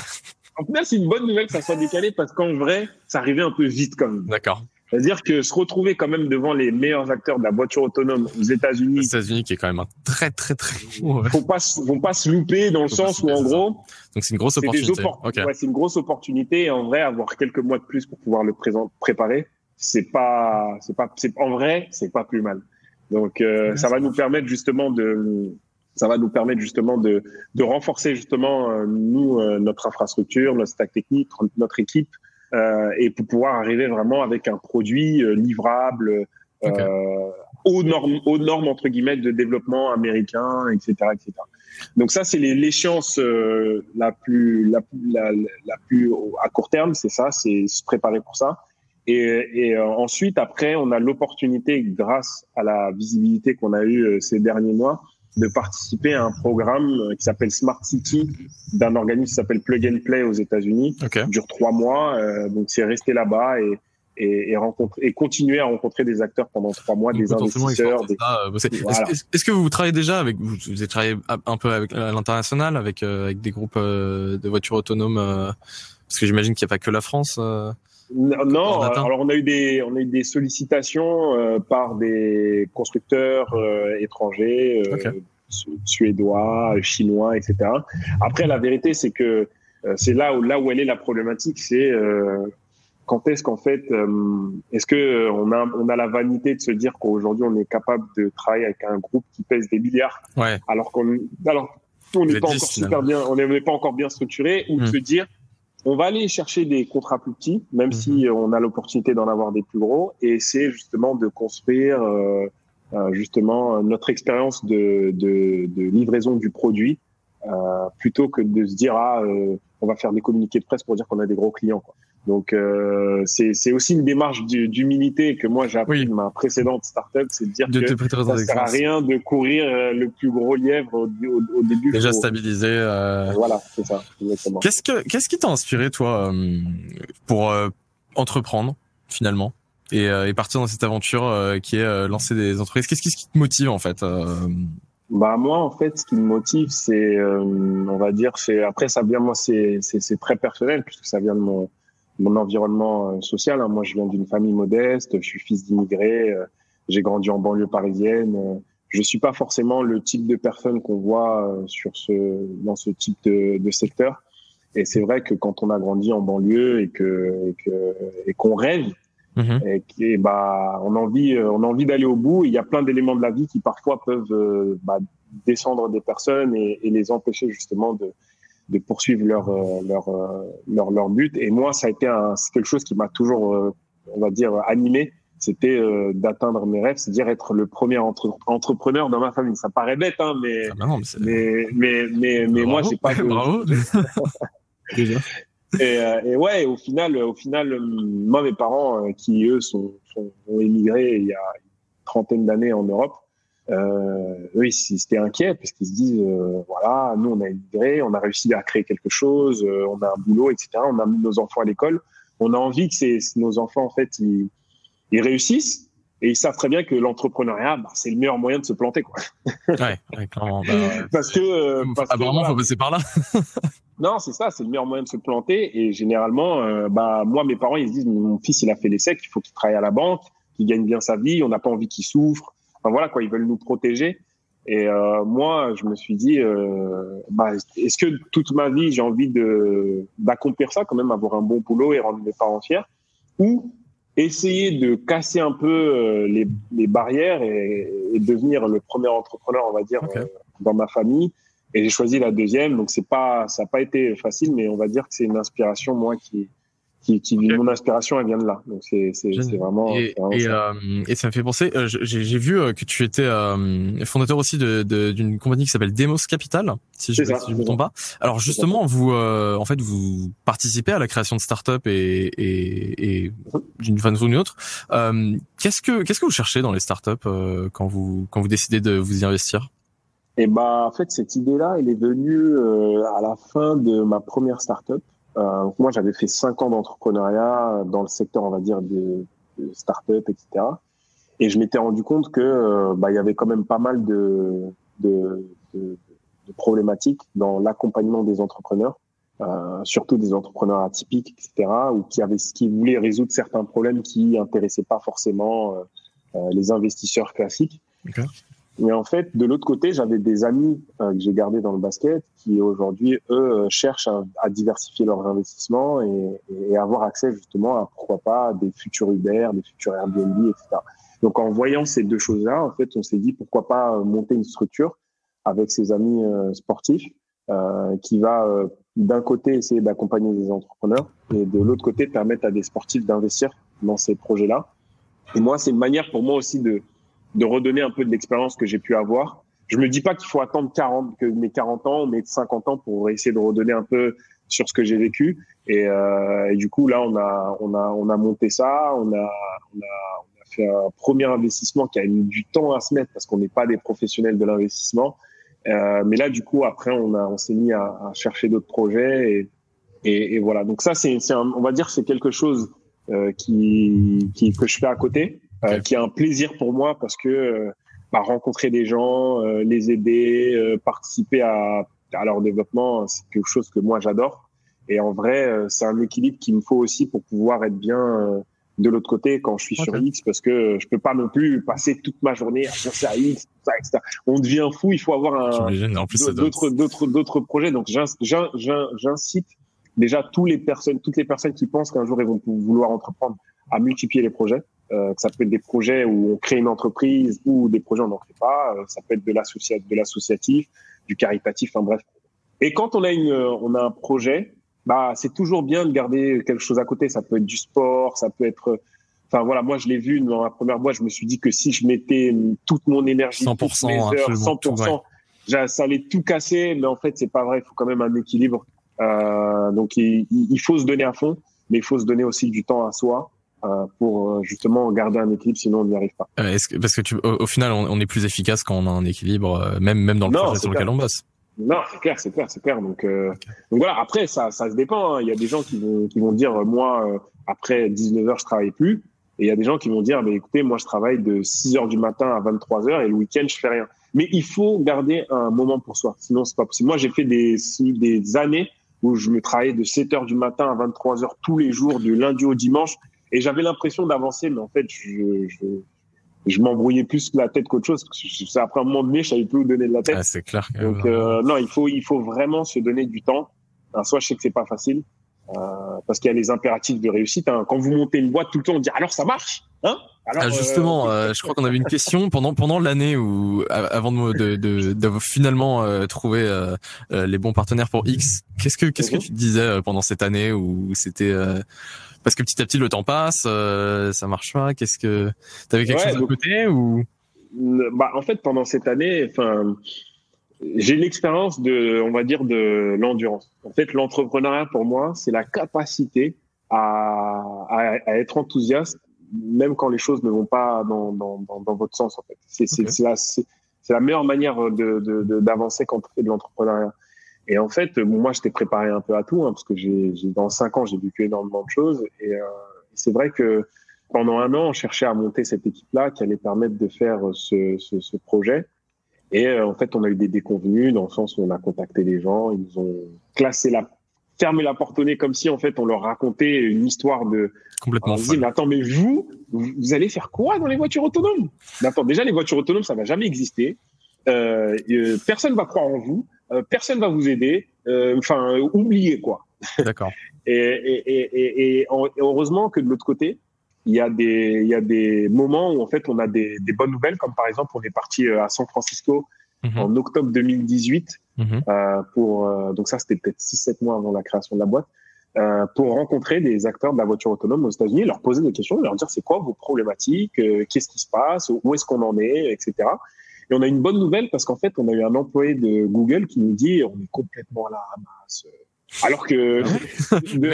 En final, c'est une bonne nouvelle que ça soit décalé parce qu'en vrai, ça arrivait un peu vite quand même. D'accord. C'est-à-dire que se retrouver quand même devant les meilleurs acteurs de la voiture autonome aux États-Unis. Les États-Unis, qui est quand même un très très très. [LAUGHS] Ouais. Faut pas, faut pas se louper dans le sens où en gros. Donc c'est une grosse opportunité. Okay. Ouais, c'est une grosse opportunité. Et en vrai, avoir quelques mois de plus pour pouvoir le présent, préparer, c'est pas, c'est pas, c'est en vrai, c'est pas plus mal. Donc euh, ça va nous permettre justement de, ça va nous permettre justement de, de renforcer justement euh, nous euh, notre infrastructure, notre stack technique, notre équipe euh, et pour pouvoir arriver vraiment avec un produit euh, livrable okay. Euh, aux normes, aux normes entre guillemets de développement américain, etc., etc. Donc ça, c'est l'échéance euh, la plus la, la, la, plus à court terme, c'est ça, c'est se préparer pour ça. Et, et euh, ensuite, après, on a l'opportunité, grâce à la visibilité qu'on a eue ces derniers mois, de participer à un programme qui s'appelle Smart City d'un organisme qui s'appelle Plug and Play aux États-Unis. Okay. dure trois mois. Euh, donc c'est rester là-bas et, et, et, rencontrer et continuer à rencontrer des acteurs pendant trois mois, donc, des investisseurs. Des... Euh, voilà. Est-ce est que vous travaillez déjà avec vous, vous avez travaillé un peu avec à l'international avec euh, avec des groupes euh, de voitures autonomes euh, parce que j'imagine qu'il n'y a pas que la France. Non, alors on a eu des on a eu des sollicitations euh, par des constructeurs euh, étrangers, euh, okay. suédois, chinois, etc. Après, la vérité, c'est que c'est là où là où elle est la problématique, c'est quand est-ce qu'en fait, est-ce que on a on a la vanité de se dire qu'aujourd'hui on est capable de travailler avec un groupe qui pèse des milliards, ouais. alors qu'on alors on n'est pas encore super bien, on n'est pas encore bien structuré, ou Hmm. de se dire on va aller chercher des contrats plus petits, même si on a l'opportunité d'en avoir des plus gros, et c'est justement de construire euh, euh, justement notre expérience de, de, de, livraison du produit euh, plutôt que de se dire ah euh, on va faire des communiqués de presse pour dire qu'on a des gros clients. Quoi. Donc euh, c'est aussi une démarche d'humilité que moi j'ai appris Oui. de ma précédente startup, c'est de dire De que ça sert à rien de courir euh, le plus gros lièvre au, au, au début. Déjà Faut- stabilisé. euh, Voilà, c'est ça. Qu'est-ce que qu'est-ce qui t'a inspiré toi euh, pour euh, entreprendre finalement et, euh, et partir dans cette aventure euh, qui est euh, lancer des entreprises? Qu'est-ce qui, te motive en fait euh, Bah moi en fait ce qui me motive c'est euh, on va dire c'est après ça vient moi c'est c'est c'est très personnel puisque ça vient de mon mon environnement euh, social hein. moi je viens d'une famille modeste je suis fils d'immigrés euh, j'ai grandi en banlieue parisienne euh, je suis pas forcément le type de personne qu'on voit euh, sur ce dans ce type de, de secteur et c'est vrai que quand on a grandi en banlieue et que et que et qu'on rêve Mhm. et qui bah on a envie on a envie d'aller au bout il y a plein d'éléments de la vie qui parfois peuvent bah, descendre des personnes et, et, les empêcher justement de de poursuivre leur euh, leur, euh, leur leur but et moi ça a été un, c'est quelque chose qui m'a toujours euh, on va dire animé c'était euh, d'atteindre mes rêves, c'est-à-dire être le premier entrepreneur dans ma famille. Ça paraît bête, hein, mais, ah bah mais, mais, mais, mais, moi, j'ai pas. [LAUGHS] Bravo. [LAUGHS] et, euh, et, ouais, au final, au final, moi, mes parents, qui eux sont, sont, ont émigré il y a une trentaine d'années en Europe, eux, ils étaient inquiets parce qu'ils se disent, voilà, nous, on a émigré, on a réussi à créer quelque chose, on a un boulot, etc. On a mis nos enfants à l'école. On a envie que ces, nos enfants, en fait, ils ils réussissent et ils savent très bien que l'entrepreneuriat, bah, c'est le meilleur moyen de se planter, quoi. ouais, clairement. Bah, [LAUGHS] parce que, euh, parce apparemment, faut passer par là. [LAUGHS] non, c'est ça, c'est le meilleur moyen de se planter. Et généralement, euh, bah, moi, mes parents, ils se disent, mon fils, il a fait l'essai, il faut qu'il travaille à la banque, qu'il gagne bien sa vie, on n'a pas envie qu'il souffre. Enfin voilà, quoi, ils veulent nous protéger. Et euh, moi, je me suis dit, euh, bah, est-ce que toute ma vie, j'ai envie de d'accomplir ça, quand même, avoir un bon boulot et rendre mes parents fiers, ou essayer de casser un peu euh, les, les barrières et, et, devenir le premier entrepreneur, on va dire, euh, dans ma famille. Et j'ai choisi la deuxième, donc c'est pas, ça n'a pas été facile, mais on va dire que c'est une inspiration moi qui, qui, qui mon inspiration elle vient de là. Donc c'est c'est vraiment et, et, ça. Euh, et, ça me fait penser euh, j'ai vu euh, que tu étais euh, fondateur aussi de d'une compagnie qui s'appelle Demos Capital si je, ne me trompe pas. Alors justement vous en fait vous participez à la création de start-up et et, et d'une façon ou d'une autre. Qu'est-ce que qu'est-ce que vous cherchez dans les start-up quand vous quand vous décidez de vous y investir? Et bah en fait cette idée là elle est venue à la fin de ma première start-up euh, moi, j'avais fait cinq ans d'entrepreneuriat dans le secteur, on va dire, de, de start-up, etc. Et je m'étais rendu compte que euh, bah, il y avait quand même pas mal de, de, de, de problématiques dans l'accompagnement des entrepreneurs, euh, surtout des entrepreneurs atypiques, etc., ou qui avaient, qui voulaient résoudre certains problèmes qui intéressaient pas forcément euh, euh les investisseurs classiques. Okay. Mais en fait, de l'autre côté, j'avais des amis euh, que j'ai gardés dans le basket qui aujourd'hui, eux, euh, cherchent à, diversifier leurs investissements et, et, avoir accès justement à, pourquoi pas, des futurs Uber, des futurs Airbnb, etc. Donc en voyant ces deux choses-là, en fait, on s'est dit pourquoi pas euh, monter une structure avec ses amis euh, sportifs euh, qui va d'un côté essayer d'accompagner les entrepreneurs et de l'autre côté permettre à des sportifs d'investir dans ces projets-là. Et moi, c'est une manière pour moi aussi de de redonner un peu de l'expérience que j'ai pu avoir. Je me dis pas qu'il faut attendre 40, que mes 40 ans, mais 50 ans pour essayer de redonner un peu sur ce que j'ai vécu. Et, euh, du coup, là, on a, on a, on a monté ça. On a, on a, on a fait un premier investissement qui a mis du temps à se mettre parce qu'on n'est pas des professionnels de l'investissement. Euh, mais là, du coup, après, on a, on s'est mis à, à chercher d'autres projets et, et, et, voilà. Donc ça, c'est, on va dire, c'est quelque chose euh, qui, qui, que je fais à côté. Euh, qui est un plaisir pour moi parce que euh, bah, rencontrer des gens, euh, les aider, participer à, à leur développement, c'est quelque chose que moi j'adore. Et en vrai, c'est un équilibre qu'il me faut aussi pour pouvoir être bien de l'autre côté quand je suis sur X parce que je peux pas non plus passer toute ma journée à penser à X, ça, etc. On devient fou, il faut avoir d'autres d'autres d'autres projets. Donc j'incite déjà tous les personnes, toutes les personnes qui pensent qu'un jour ils vont vouloir entreprendre à multiplier les projets euh, ça peut être des projets où on crée une entreprise ou des projets où on n'en crée pas. Euh, ça peut être de l'associatif, de l'associatif, du caritatif, enfin bref. Et quand on a une, euh, on a un projet, bah c'est toujours bien de garder quelque chose à côté. Ça peut être du sport, ça peut être, enfin voilà, moi je l'ai vu dans la première boîte, je me suis dit que si je mettais toute mon énergie, 100%, toutes mes heures, 100%, ça allait tout casser. Mais en fait c'est pas vrai. Il faut quand même un équilibre. Euh, donc il, il, faut se donner à fond, mais il faut se donner aussi du temps à soi. Euh, pour euh, justement garder un équilibre, sinon on n'y arrive pas. Euh, est-ce que, parce que tu, au, final, on, est plus efficace quand on a un équilibre, même même dans le projet sur lequel on bosse. Non, c'est clair, c'est clair, c'est clair. Donc, donc voilà. Après, ça, ça se dépend. Hein. Il y a des gens qui vont, qui vont dire, moi, après 19 heures, je travaille plus. Et il y a des gens qui vont dire, bah, écoutez, moi, je travaille de 6 heures du matin à 23 heures et le week-end, je fais rien. Mais il faut garder un moment pour soi. Sinon, c'est pas possible. Moi, j'ai fait des, des années où je me travaillais de 7 heures du matin à 23 heures tous les jours, du lundi au dimanche. Et j'avais l'impression d'avancer, mais en fait, je, je, je m'embrouillais plus la tête qu'autre chose. C'est après un moment donné, je savais plus où donner de la tête. Ah, c'est clair. Donc euh, non, il faut il faut vraiment se donner du temps. Alors, soit je sais que c'est pas facile euh, parce qu'il y a les impératifs de réussite. Hein. Quand vous montez une boîte tout le temps, on dit alors ça marche, hein alors, ah, justement, euh, euh je crois qu'on avait une question pendant pendant l'année où avant de, de, de, finalement euh, trouver euh, les bons partenaires pour X. Qu'est-ce que qu'est-ce que mhm. tu te disais pendant cette année où c'était Parce que petit à petit le temps passe, euh, ça marche pas. Qu'est-ce que t'avais quelque chose à côté ou? Bah, en fait pendant cette année, enfin j'ai l'expérience de, on va dire, de l'endurance. En fait, l'entrepreneuriat pour moi, c'est la capacité à, à, à, être enthousiaste, même quand les choses ne vont pas dans, dans, dans, dans votre sens. En fait, c'est c'est la, la meilleure manière de d'avancer quand on fait de l'entrepreneuriat. Et en fait, moi, j'étais préparé un peu à tout, hein, parce que j'ai dans cinq ans, j'ai vécu énormément de choses. Et euh, c'est vrai que pendant un an, on cherchait à monter cette équipe-là qui allait permettre de faire ce, ce, ce projet. Et euh, en fait, on a eu des déconvenus dans le sens où on a contacté les gens, ils nous ont classé la, fermé la porte au nez comme si en fait on leur racontait une histoire de. Complètement. On dit, mais attends, mais vous, vous allez faire quoi dans les voitures autonomes? Attends, déjà les voitures autonomes, ça va jamais exister. Euh, euh, personne va croire en vous, euh, personne va vous aider. Euh, enfin, oubliez quoi. D'accord. [LAUGHS] et, et, et, et, heureusement que de l'autre côté, il y a des il y a des moments où en fait on a des, des bonnes nouvelles comme par exemple on est parti euh, à San Francisco mhm. en octobre 2018 mhm. euh, pour euh, donc ça c'était peut-être 6 7 mois avant la création de la boîte euh, pour rencontrer des acteurs de la voiture autonome aux États-Unis, leur poser des questions, leur dire c'est quoi vos problématiques, euh, qu'est-ce qui se passe, où est-ce qu'on en est, etc. Et on a une bonne nouvelle parce qu'en fait on a eu un employé de Google qui nous dit on est complètement à la ramasse alors que.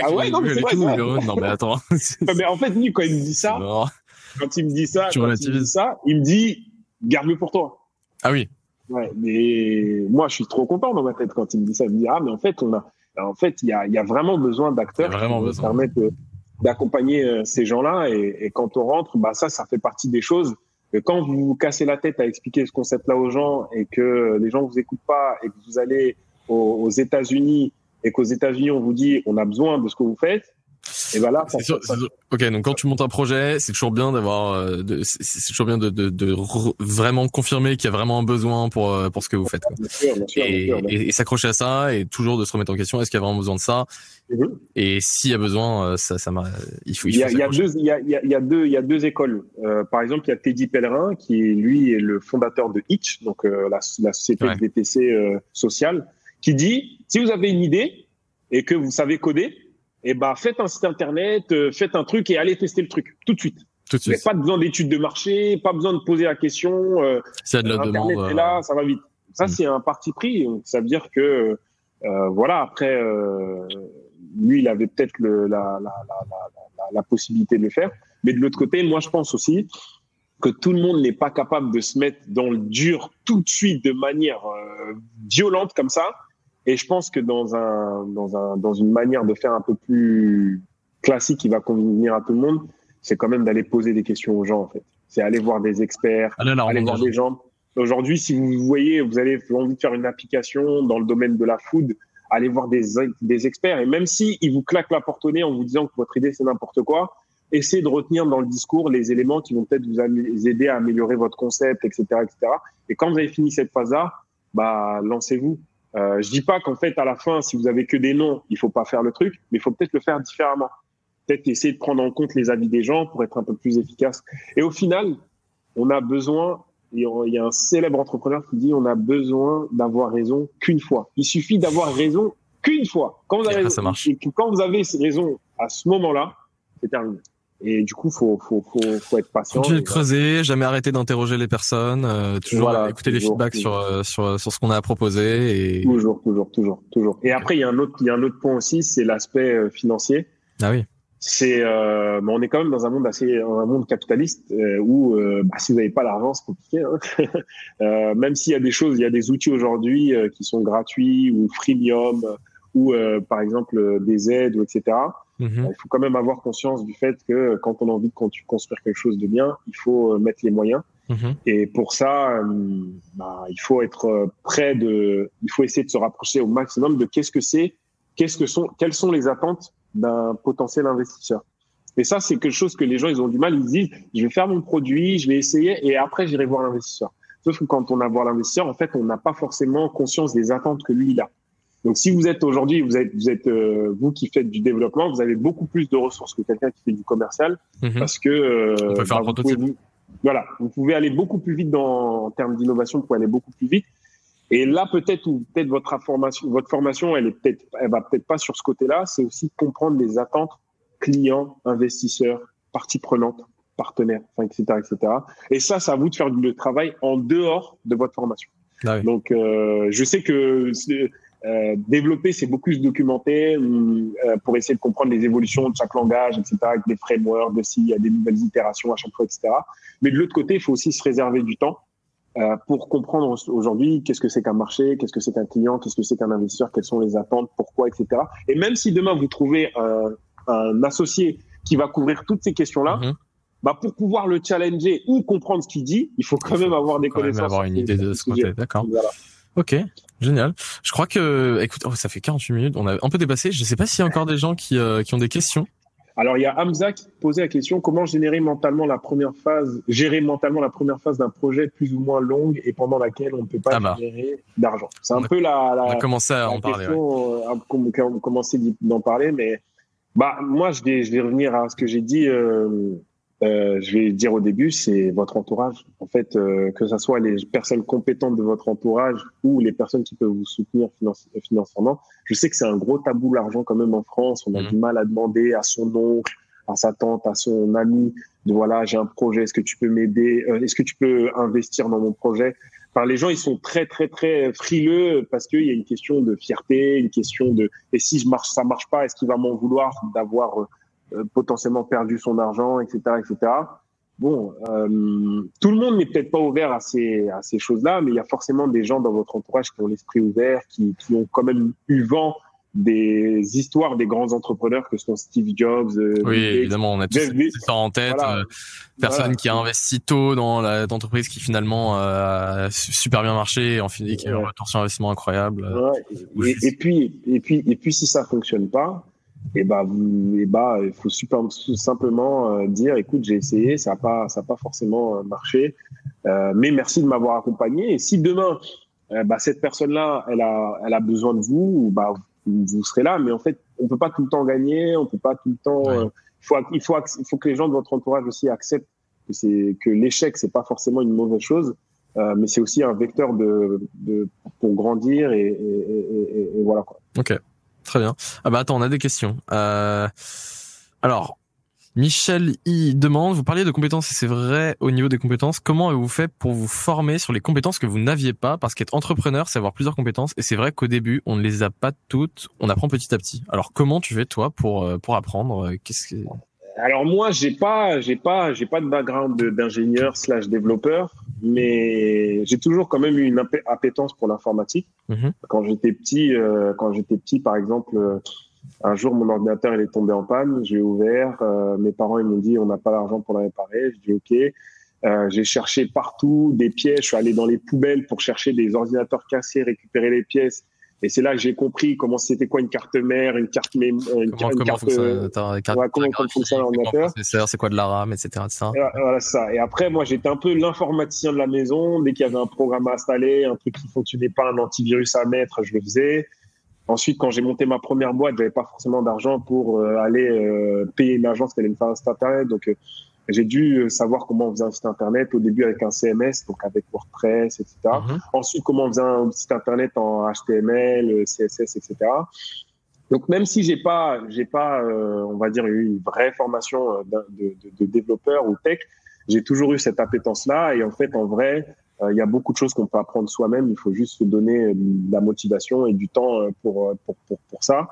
ah ouais, [LAUGHS] non, mais c'est vrai. Non, mais attends. [LAUGHS] mais en fait, lui, quand il me dit ça, quand il me dit ça, quand il me dit ça, il me dit, garde-le pour toi. Ah oui. Ouais, mais moi, je suis trop content dans ma tête quand il me dit ça. Il me dit, ah, mais en fait, on a, en fait, il y a, il y a vraiment besoin d'acteurs qui permettent d'accompagner euh, ces gens-là. Et, et, quand on rentre, bah, ça, ça fait partie des choses quand vous vous cassez la tête à expliquer ce concept-là aux gens et que les gens vous écoutent pas et que vous allez aux, aux États-Unis et qu'aux États-Unis on vous dit on a besoin de ce que vous faites, et ben là, ok, donc quand tu montes un projet, c'est toujours bien d'avoir, euh, c'est toujours bien de, de, de vraiment confirmer qu'il y a vraiment un besoin pour euh, pour ce que vous faites. Bien sûr, bien sûr, et, et, s'accrocher à ça et toujours de se remettre en question. Est-ce qu'il y a vraiment besoin de ça? Mm-hmm. Et s'il y a besoin, euh, ça, ça m'a, il faut. Il, y a, il y a deux, il y a, il y a deux, il y a deux écoles. Euh, par exemple, il y a Teddy Pellerin qui lui est le fondateur de Hitch, donc la, la société de VTC sociale, qui dit si vous avez une idée et que vous savez coder, eh ben faites un site internet, euh, faites un truc et allez tester le truc tout de suite. Tout de suite. Pas besoin d'études de marché, pas besoin de poser la question. Euh, c'est de la internet demande. est là, ça va vite. Ça mm. c'est un parti pris. Donc, ça veut dire que euh, voilà. Après, euh, lui, il avait peut-être la, la, la, la, possibilité de le faire. Mais de l'autre côté, moi, je pense aussi que tout le monde n'est pas capable de se mettre dans le dur tout de suite de manière euh, violente comme ça et je pense que dans un, dans un, dans une manière de faire un peu plus classique qui va convenir à tout le monde, c'est quand même d'aller poser des questions aux gens, en fait. C'est aller voir des experts, aller voir des gens. Aujourd'hui, si vous voyez, vous avez envie de faire une application dans le domaine de la food, allez voir des, des experts. Et même si ils vous claquent la porte au nez en vous disant que votre idée c'est n'importe quoi, essayez de retenir dans le discours les éléments qui vont peut-être vous aider à améliorer votre concept, etc., etc. Et quand vous avez fini cette phase-là, bah, lancez-vous. Euh, je dis pas qu'en fait, à la fin, si vous avez que des noms, il faut pas faire le truc, mais il faut peut-être le faire différemment. Peut-être essayer de prendre en compte les avis des gens pour être un peu plus efficace. Et au final, on a besoin, il y a un célèbre entrepreneur qui dit, on a besoin d'avoir raison qu'une fois. Il suffit d'avoir raison qu'une fois. Quand vous avez, ça marche. quand vous avez raison à ce moment-là, c'est terminé. Et du coup, faut faut faut, faut être patient. Continuer de creuser, jamais arrêter d'interroger les personnes, euh, toujours écouter les feedbacks sur euh, sur sur ce qu'on a à proposer et toujours toujours toujours toujours. Et après, il y a un autre il y a un autre point aussi, c'est l'aspect euh, financier. Ah oui. C'est euh, on est quand même dans un monde assez un monde capitaliste où bah, si vous n'avez pas l'argent, c'est compliqué. Hein. [LAUGHS] même s'il y a des choses, il y a des outils aujourd'hui qui sont gratuits ou freemium ou par exemple des aides ou etc Mhm. Il faut quand même avoir conscience du fait que quand on a envie de construire quelque chose de bien, il faut euh, mettre les moyens. Mhm. Et pour ça, euh, bah, il faut être euh, prêt de, il faut essayer de se rapprocher au maximum de qu'est-ce que c'est, qu'est-ce que sont, quelles sont les attentes d'un potentiel investisseur. Et ça, c'est quelque chose que les gens, ils ont du mal. Ils disent, je vais faire mon produit, je vais essayer, et après, j'irai voir l'investisseur. Sauf que quand on a voir l'investisseur, en fait, on n'a pas forcément conscience des attentes que lui, il a. Donc, si vous êtes aujourd'hui, vous êtes, vous êtes, euh, vous qui faites du développement, vous avez beaucoup plus de ressources que quelqu'un qui fait du commercial, mhm. parce que euh, faire bah, vous pouvez, voilà, vous pouvez aller beaucoup plus vite dans, en termes d'innovation, vous pouvez aller beaucoup plus vite. Et là, peut-être ou peut-être votre formation, votre formation, elle est peut-être, elle va peut-être pas sur ce côté-là. C'est aussi comprendre les attentes clients, investisseurs, parties prenantes, partenaires, enfin, etc., etc. Et ça, c'est à vous de faire le travail en dehors de votre formation. Ah Donc, euh, je sais que euh, développer, c'est beaucoup se documenter euh, pour essayer de comprendre les évolutions de chaque langage, etc., avec des frameworks, de s'il y a des nouvelles itérations à chaque fois, etc. Mais de l'autre côté, il faut aussi se réserver du temps euh, pour comprendre aujourd'hui qu'est-ce que c'est qu'un marché, qu'est-ce que c'est qu'un client, qu'est-ce que c'est qu'un investisseur, quelles sont les attentes, pourquoi, etc. Et même si demain vous trouvez un, un associé qui va couvrir toutes ces questions-là, mm-hmm. bah pour pouvoir le challenger ou comprendre ce qu'il dit, il faut quand même avoir des connaissances. Avoir une idée de ce qu'on d'accord. Ok, génial. Je crois que, écoute, oh, ça fait 48 minutes, on a un peu dépassé. Je ne sais pas s'il y a encore des gens qui, euh, qui ont des questions. Alors il y a Hamza qui posait la question comment générer mentalement la première phase, gérer mentalement la première phase d'un projet plus ou moins longue et pendant laquelle on ne peut pas ah bah. générer d'argent? C'est un peu la, la. On a commencé à en parler. Ouais. On a commencé d'en parler, mais bah moi je vais je vais revenir à ce que j'ai dit. Euh, euh, je vais dire au début, c'est votre entourage. En fait, euh, que ce soit les personnes compétentes de votre entourage ou les personnes qui peuvent vous soutenir financièrement. Je sais que c'est un gros tabou l'argent quand même en France. On a mmh. du mal à demander à son oncle, à sa tante, à son ami de voilà, j'ai un projet, est-ce que tu peux m'aider euh, Est-ce que tu peux investir dans mon projet? Enfin, les gens, ils sont très, très, très frileux parce qu'il y a une question de fierté, une question de et si je marche, ça marche pas, est-ce qu'il va m'en vouloir d'avoir euh, potentiellement perdu son argent, etc., etc. Bon, euh, tout le monde n'est peut-être pas ouvert à ces à ces choses-là, mais il y a forcément des gens dans votre entourage qui ont l'esprit ouvert, qui, qui ont quand même eu vent des histoires des grands entrepreneurs que sont Steve Jobs. Euh, oui, évidemment, on a tous ça en tête. Euh, personne qui a investi tôt dans l'entreprise qui finalement a super bien marché et en fait, qui a un retour sur investissement incroyable. Ouais. Et, et, puis, et puis, et puis, si ça fonctionne pas, et bah, et bah, il faut super, simplement euh, dire, écoute, j'ai essayé, ça n'a pas, ça a pas forcément euh, marché, euh, mais merci de m'avoir accompagné. Et si demain, bah, cette personne-là, elle a, elle a besoin de vous, bah, vous, serez là. Mais en fait, on peut pas tout le temps gagner, on peut pas tout le temps. il faut, il faut, il faut que les gens de votre entourage aussi acceptent que c'est que l'échec, c'est pas forcément une mauvaise chose. mais c'est aussi un vecteur de, de pour grandir et, et, et, et voilà quoi. Ok. Très bien. Ah bah attends, on a des questions. Euh... Alors, Michel y demande, vous parliez de compétences et c'est vrai au niveau des compétences, comment avez-vous fait pour vous former sur les compétences que vous n'aviez pas? Parce qu'être entrepreneur, c'est avoir plusieurs compétences et c'est vrai qu'au début, on ne les a pas toutes, on apprend petit à petit. Alors comment tu fais toi pour euh, pour apprendre? Qu'est-ce que alors moi, j'ai pas, j'ai pas, j'ai pas de background d'ingénieur slash développeur, mais j'ai toujours quand même eu une appétence pour l'informatique. Mhm. Quand j'étais petit, euh, quand j'étais petit, par exemple, euh, un jour mon ordinateur il est tombé en panne, j'ai ouvert, euh, mes parents ils m'ont dit on n'a pas d'argent pour le réparer, je dis ok. j'ai cherché partout des pièces, je suis allé dans les poubelles pour chercher des ordinateurs cassés, récupérer les pièces et c'est là que j'ai compris comment c'était quoi une carte mère, une carte une, comment, une carte, euh, comment, comment fonctionne l'ordinateur. C'est quoi de la RAM, etc. etc. Et voilà ça. Et après, moi, j'étais un peu l'informaticien de la maison. Dès qu'il y avait un programme à installer, un truc qui fonctionnait pas, un antivirus à mettre, je le faisais. Ensuite, quand j'ai monté ma première boîte, j'avais pas forcément d'argent pour euh, aller euh, payer une agence qui allait me faire un site internet. Donc, j'ai dû euh, savoir comment on faisait un site internet au début avec un CMS, donc avec WordPress, etc. Mhm. Ensuite, comment on faisait un site internet en HTML, CSS, etc. Donc même si j'ai pas, j'ai pas, euh, on va dire une vraie formation euh, de, de, de développeur ou tech, j'ai toujours eu cette appétence-là. Et en fait, en vrai, il y a beaucoup de choses qu'on peut apprendre soi-même. Il faut juste se donner de la motivation et du temps pour pour, pour, pour ça.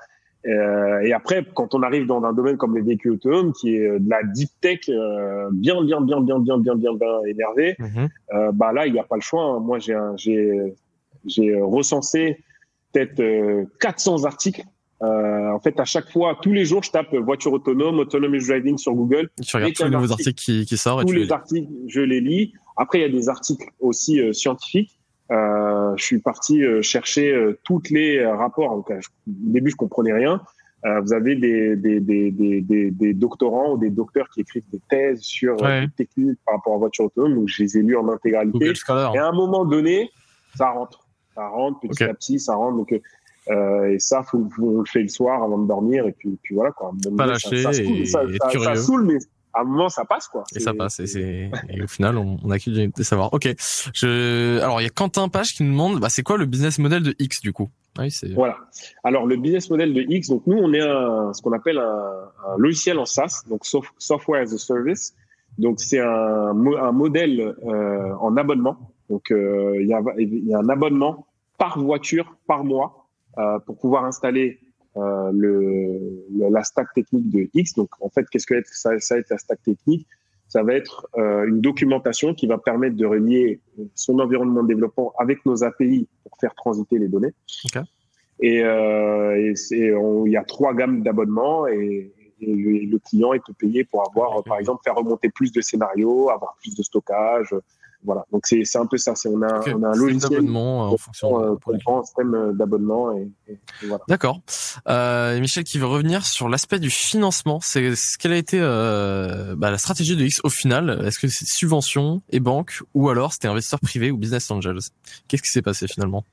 Euh, et après, quand on arrive dans un domaine comme les véhicules autonomes, qui est de la deep tech euh, bien, bien, bien, bien, bien, bien, bien, bien énervé, mhm. euh, bah là, il n'y a pas le choix. Hein. Moi, j'ai, j'ai, j'ai recensé peut-être 400 articles. en fait, à chaque fois, tous les jours, je tape voiture autonome, autonomous driving sur Google. Tu regardes tous les nouveaux articles qui, qui sortent. Tous les articles, je les lis. Après, il y a des articles aussi scientifiques. Euh, je suis parti euh, chercher euh, toutes les rapports. Donc, au début, je comprenais rien. vous avez des, des, des, des, des doctorants ou des docteurs qui écrivent des thèses sur ouais. techniques par rapport à voiture autonome. Donc, je les ai lus en intégralité. Et à un moment donné, ça rentre. Ça rentre petit à petit, ça rentre. Donc, euh, et ça, faut, faut, on le fait le soir avant de dormir. Et puis, puis voilà quoi. Pas lâcher ça, ça, et, ça, ça, ça, saoule, mais à un moment ça passe quoi. Et ça passe et, c'est et au final on, on a que de savoir. Ok. Je alors il y a Quentin Page qui nous demande bah c'est quoi le business model de X du coup? Ah voilà. Alors le business model de X, donc nous on est un, ce qu'on appelle un, un, logiciel en SaaS, donc software as a service. Donc c'est un, un modèle euh, en abonnement. Donc euh, il y, a, y a un abonnement par voiture par mois euh, pour pouvoir installer euh, le, la stack technique de X. Donc en fait qu'est-ce que ça, ça va être la stack technique? Ça va être euh, une documentation qui va permettre de relier son environnement de développement avec nos API pour faire transiter les données. Okay. Et, euh, et il y a trois gammes d'abonnements et, et le, client est payé pour avoir, par exemple, faire remonter plus de scénarios, avoir plus de stockage. Voilà. Donc c'est un peu ça. On a, on a un logiciel d'abonnement en fonction euh, un système d'abonnement et, et, voilà. D'accord. Euh, Michel qui veut revenir sur l'aspect du financement. C'est ce quelle a été euh, bah, la stratégie de X au final? Est-ce que c'est subvention et banque ou alors c'était investisseur privé ou business angels? Qu'est-ce qui s'est passé finalement?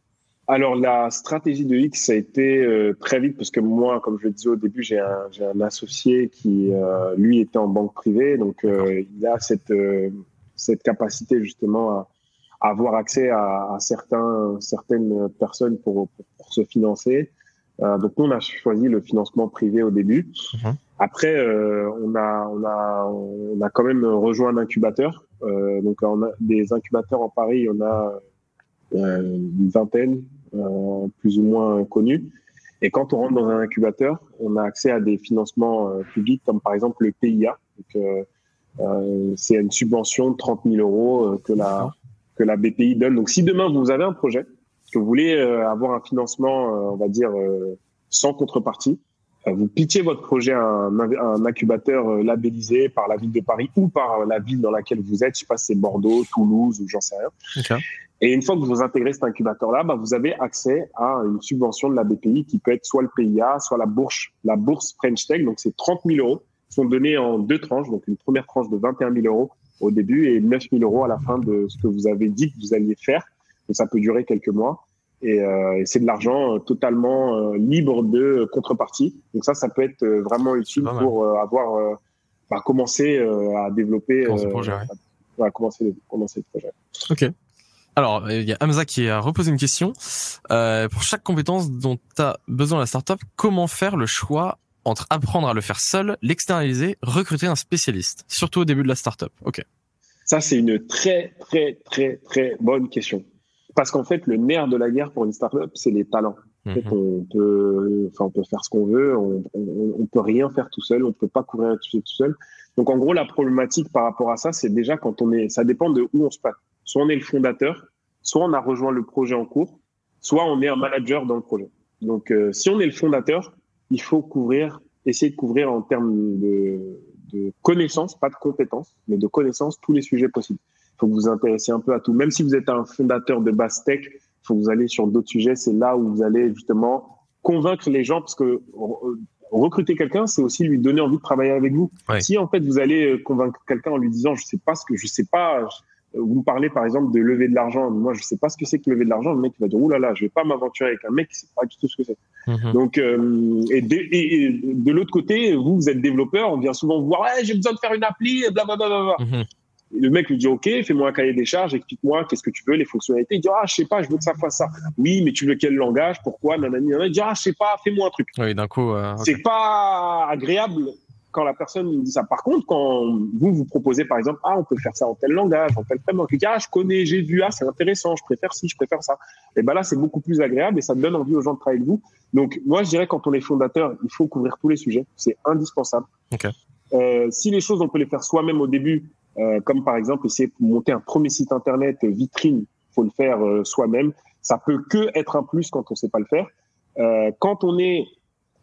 Alors la stratégie de X a été euh, très vite parce que moi, comme je le disais au début, j'ai un, un, associé qui euh, lui était en banque privée, donc euh, il a cette cette capacité justement à, à avoir accès à, à, certains certaines personnes pour, pour, se financer. donc nous on a choisi le financement privé au début. Mhm. Après on a on a on a quand même rejoint un incubateur. donc on a des incubateurs en Paris, on a une vingtaine, euh, plus ou moins connus. Et quand on rentre dans un incubateur, on a accès à des financements euh, publics, comme par exemple le PIA. Donc, euh, c'est une subvention de 30 000 euros que la que la BPI donne. Donc, si demain vous avez un projet, que vous voulez avoir un financement, on va dire sans contrepartie, vous pitchez votre projet à un, un, incubateur labellisé par la ville de Paris ou par la ville dans laquelle vous êtes. Je sais pas si c'est Bordeaux, Toulouse ou j'en sais rien. Okay. Et une fois que vous intégrez cet incubateur-là, bah, vous avez accès à une subvention de la BPI qui peut être soit le PIA, soit la bourse, la bourse French Tech. Donc, c'est 30 000 euros sont donnés en deux tranches. Donc, une première tranche de 21 000 euros au début et 9 000 euros à la fin de ce que vous avez dit que vous alliez faire. Donc, ça peut durer quelques mois. Et, euh, et c'est de l'argent euh, totalement euh, libre de contrepartie. Donc ça, ça peut être vraiment utile pour avoir bah, commencé à développer, commencer le projet. Ouais. À commencer, commencer le projet. Ok. Alors, il y a Hamza qui a reposé une question. Pour chaque compétence dont tu as besoin la startup, comment faire le choix entre apprendre à le faire seul, l'externaliser, recruter un spécialiste, surtout au début de la startup Ok. Ça, c'est une très, très, très, très bonne question. Parce qu'en fait, le nerf de la guerre pour une startup, c'est les talents. En fait, mhm. on peut, enfin, on peut faire ce qu'on veut, on, on, on, peut rien faire tout seul, on peut pas courir tout seul. Donc, en gros, la problématique par rapport à ça, c'est déjà quand on est, ça dépend de où on se passe. Soit on est le fondateur, soit on a rejoint le projet en cours, soit on est un manager dans le projet. Donc, euh, si on est le fondateur, il faut couvrir, essayer de couvrir en termes de, de connaissances, pas de compétences, mais de connaissances, tous les sujets possibles. Il faut que vous vous intéressiez un peu à tout. Même si vous êtes un fondateur de base tech, il faut que vous allez sur d'autres sujets. C'est là où vous allez justement convaincre les gens, parce que euh, recruter quelqu'un, c'est aussi lui donner envie de travailler avec vous. Si en fait vous allez convaincre quelqu'un en lui disant, je sais pas ce que, je sais pas, vous me parlez par exemple de lever de l'argent. Moi, je sais pas ce que c'est que lever de l'argent. Le mec il va dire ouh là là, je vais pas m'aventurer avec un mec qui sait pas du tout ce que c'est. Mhm. Donc euh, et de, et, de l'autre côté, vous vous êtes développeur, on vient souvent vous voir, ouais, j'ai besoin de faire une appli, blablabla. Bla, bla, bla. Mhm. Le mec lui dit OK, fais-moi un cahier des charges, explique-moi qu'est-ce que tu veux, les fonctionnalités. Il dit ah je sais pas, je veux que ça fasse ça. Oui, mais tu veux quel langage Pourquoi Nanani. Il dit ah je sais pas, fais-moi un truc. Oui, d'un coup. Euh, okay. C'est pas agréable quand la personne dit ça. Par contre, quand vous vous proposez par exemple, ah, on peut faire ça en tel langage, en tel framework, ah, je connais, j'ai vu, ah, c'est intéressant, je préfère ci, je préfère ça. Et ben là, c'est beaucoup plus agréable et ça donne envie aux gens de travailler avec vous. Donc, moi, je dirais quand on est fondateur, il faut couvrir tous les sujets, c'est indispensable. Okay. Euh, si les choses, on peut les faire soi-même au début, euh, comme par exemple essayer de monter un premier site internet euh, vitrine, faut le faire euh, soi-même. Ça peut que être un plus quand on sait pas le faire. Euh, quand on est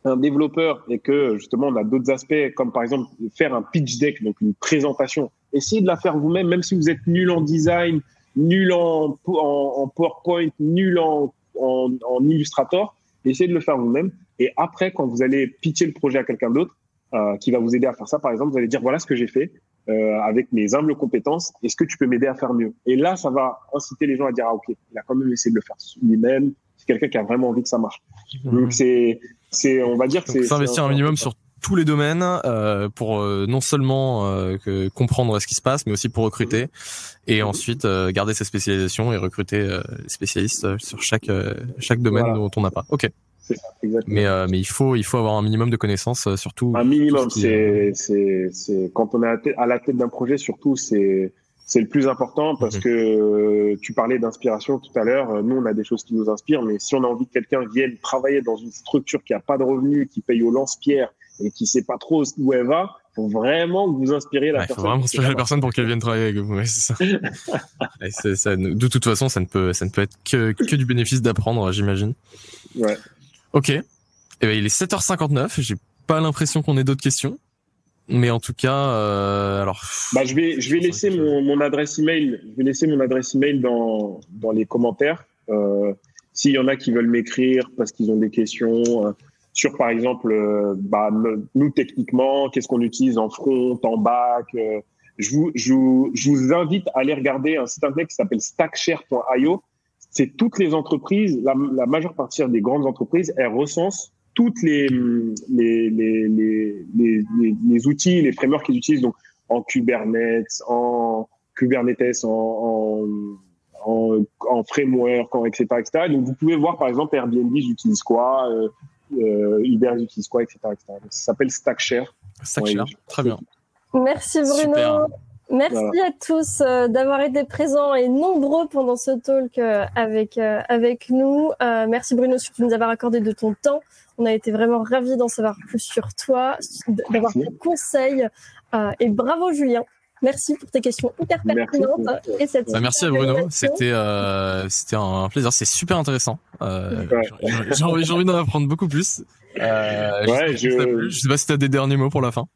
un développeur et que justement on a d'autres aspects comme par exemple faire un pitch deck, donc une présentation, essayez de la faire vous-même, même si vous êtes nul en design, nul en, en, en PowerPoint, nul en, en, en, Illustrator, essayez de le faire vous-même. Et après, quand vous allez pitcher le projet à quelqu'un d'autre euh, qui va vous aider à faire ça, par exemple, vous allez dire voilà ce que j'ai fait euh, avec mes humbles compétences, est-ce que tu peux m'aider à faire mieux? Et là, ça va inciter les gens à dire ah ok, il a quand même essayé de le faire lui-même. C'est quelqu'un qui a vraiment envie que ça marche. Mmh. Donc c'est c'est, on va dire que c'est s'investir un minimum sur tous les domaines euh, pour euh, non seulement euh, que comprendre ce qui se passe, mais aussi pour recruter et ensuite garder sa spécialisation et recruter les spécialistes sur chaque chaque domaine dont on n'a pas. Ok. mais mais il faut il faut avoir un minimum de connaissances surtout. Un minimum, c'est c'est c'est quand on est à la tête d'un projet surtout c'est c'est le plus important parce que tu parlais d'inspiration tout à l'heure. Nous, on a des choses qui nous inspirent, mais si on a envie que quelqu'un vienne travailler dans une structure qui a pas de revenus, qui paye au lance-pierre et qui sait pas trop où elle va, faut vraiment que vous inspirez la personne. Faut vraiment inspirer la personne pour qu'elle vienne travailler avec vous. c'est ça. [LAUGHS] ça. De toute façon, ça ne peut, ça ne peut être que, que du bénéfice d'apprendre, j'imagine. Ouais. Ok. Et eh ben, il est 7h59. J'ai pas l'impression qu'on ait d'autres questions. Mais en tout cas, euh, alors. Bah, je vais, je vais laisser mon, mon adresse email. Je vais laisser mon adresse email dans, dans les commentaires. Euh, S'il y en a qui veulent m'écrire parce qu'ils ont des questions, euh, sur par exemple euh, bah, nous techniquement qu'est-ce qu'on utilise en front en back euh, je vous, je, vous, je vous invite à aller regarder un site internet qui s'appelle stackshare.io c'est toutes les entreprises la, la, majeure partie des grandes entreprises elles recensent toutes les les, les, les, les, les outils les frameworks qu'ils utilisent donc en Kubernetes en Kubernetes en, en, en, en framework, en etc., etc. Donc vous pouvez voir par exemple Airbnb j'utilise quoi, euh, euh, Uber utilise quoi, etc. etc. ça s'appelle Stackshare. Stackshare, très bien. Merci Bruno. Merci à tous euh, d'avoir été présents et nombreux pendant ce talk euh, avec euh, avec nous. merci Bruno surtout de nous avoir accordé de ton temps. On a été vraiment ravis d'en savoir plus sur toi, d'avoir tes conseils. et bravo Julien. Merci pour tes questions hyper pertinentes merci. et cette bah, merci à Bruno, c'était euh, c'était un plaisir, c'est super intéressant. Euh, J'ai envie, envie d'en apprendre beaucoup plus. Euh, ouais, je... je... sais pas si tu as des derniers mots pour la fin.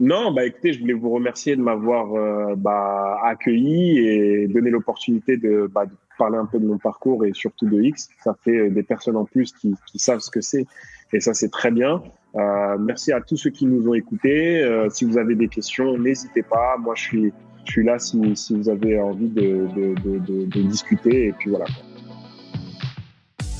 Non, bah écoutez, je voulais vous remercier de m'avoir euh, bah, accueilli et donné l'opportunité de, bah, parler un peu de mon parcours et surtout de X. Ça fait euh, des personnes en plus qui, qui savent ce que c'est et ça c'est très bien. Euh, merci à tous ceux qui nous ont écoutés. Euh, si vous avez des questions, n'hésitez pas. Moi, je suis, là si, si vous avez envie de, de discuter. Et puis voilà.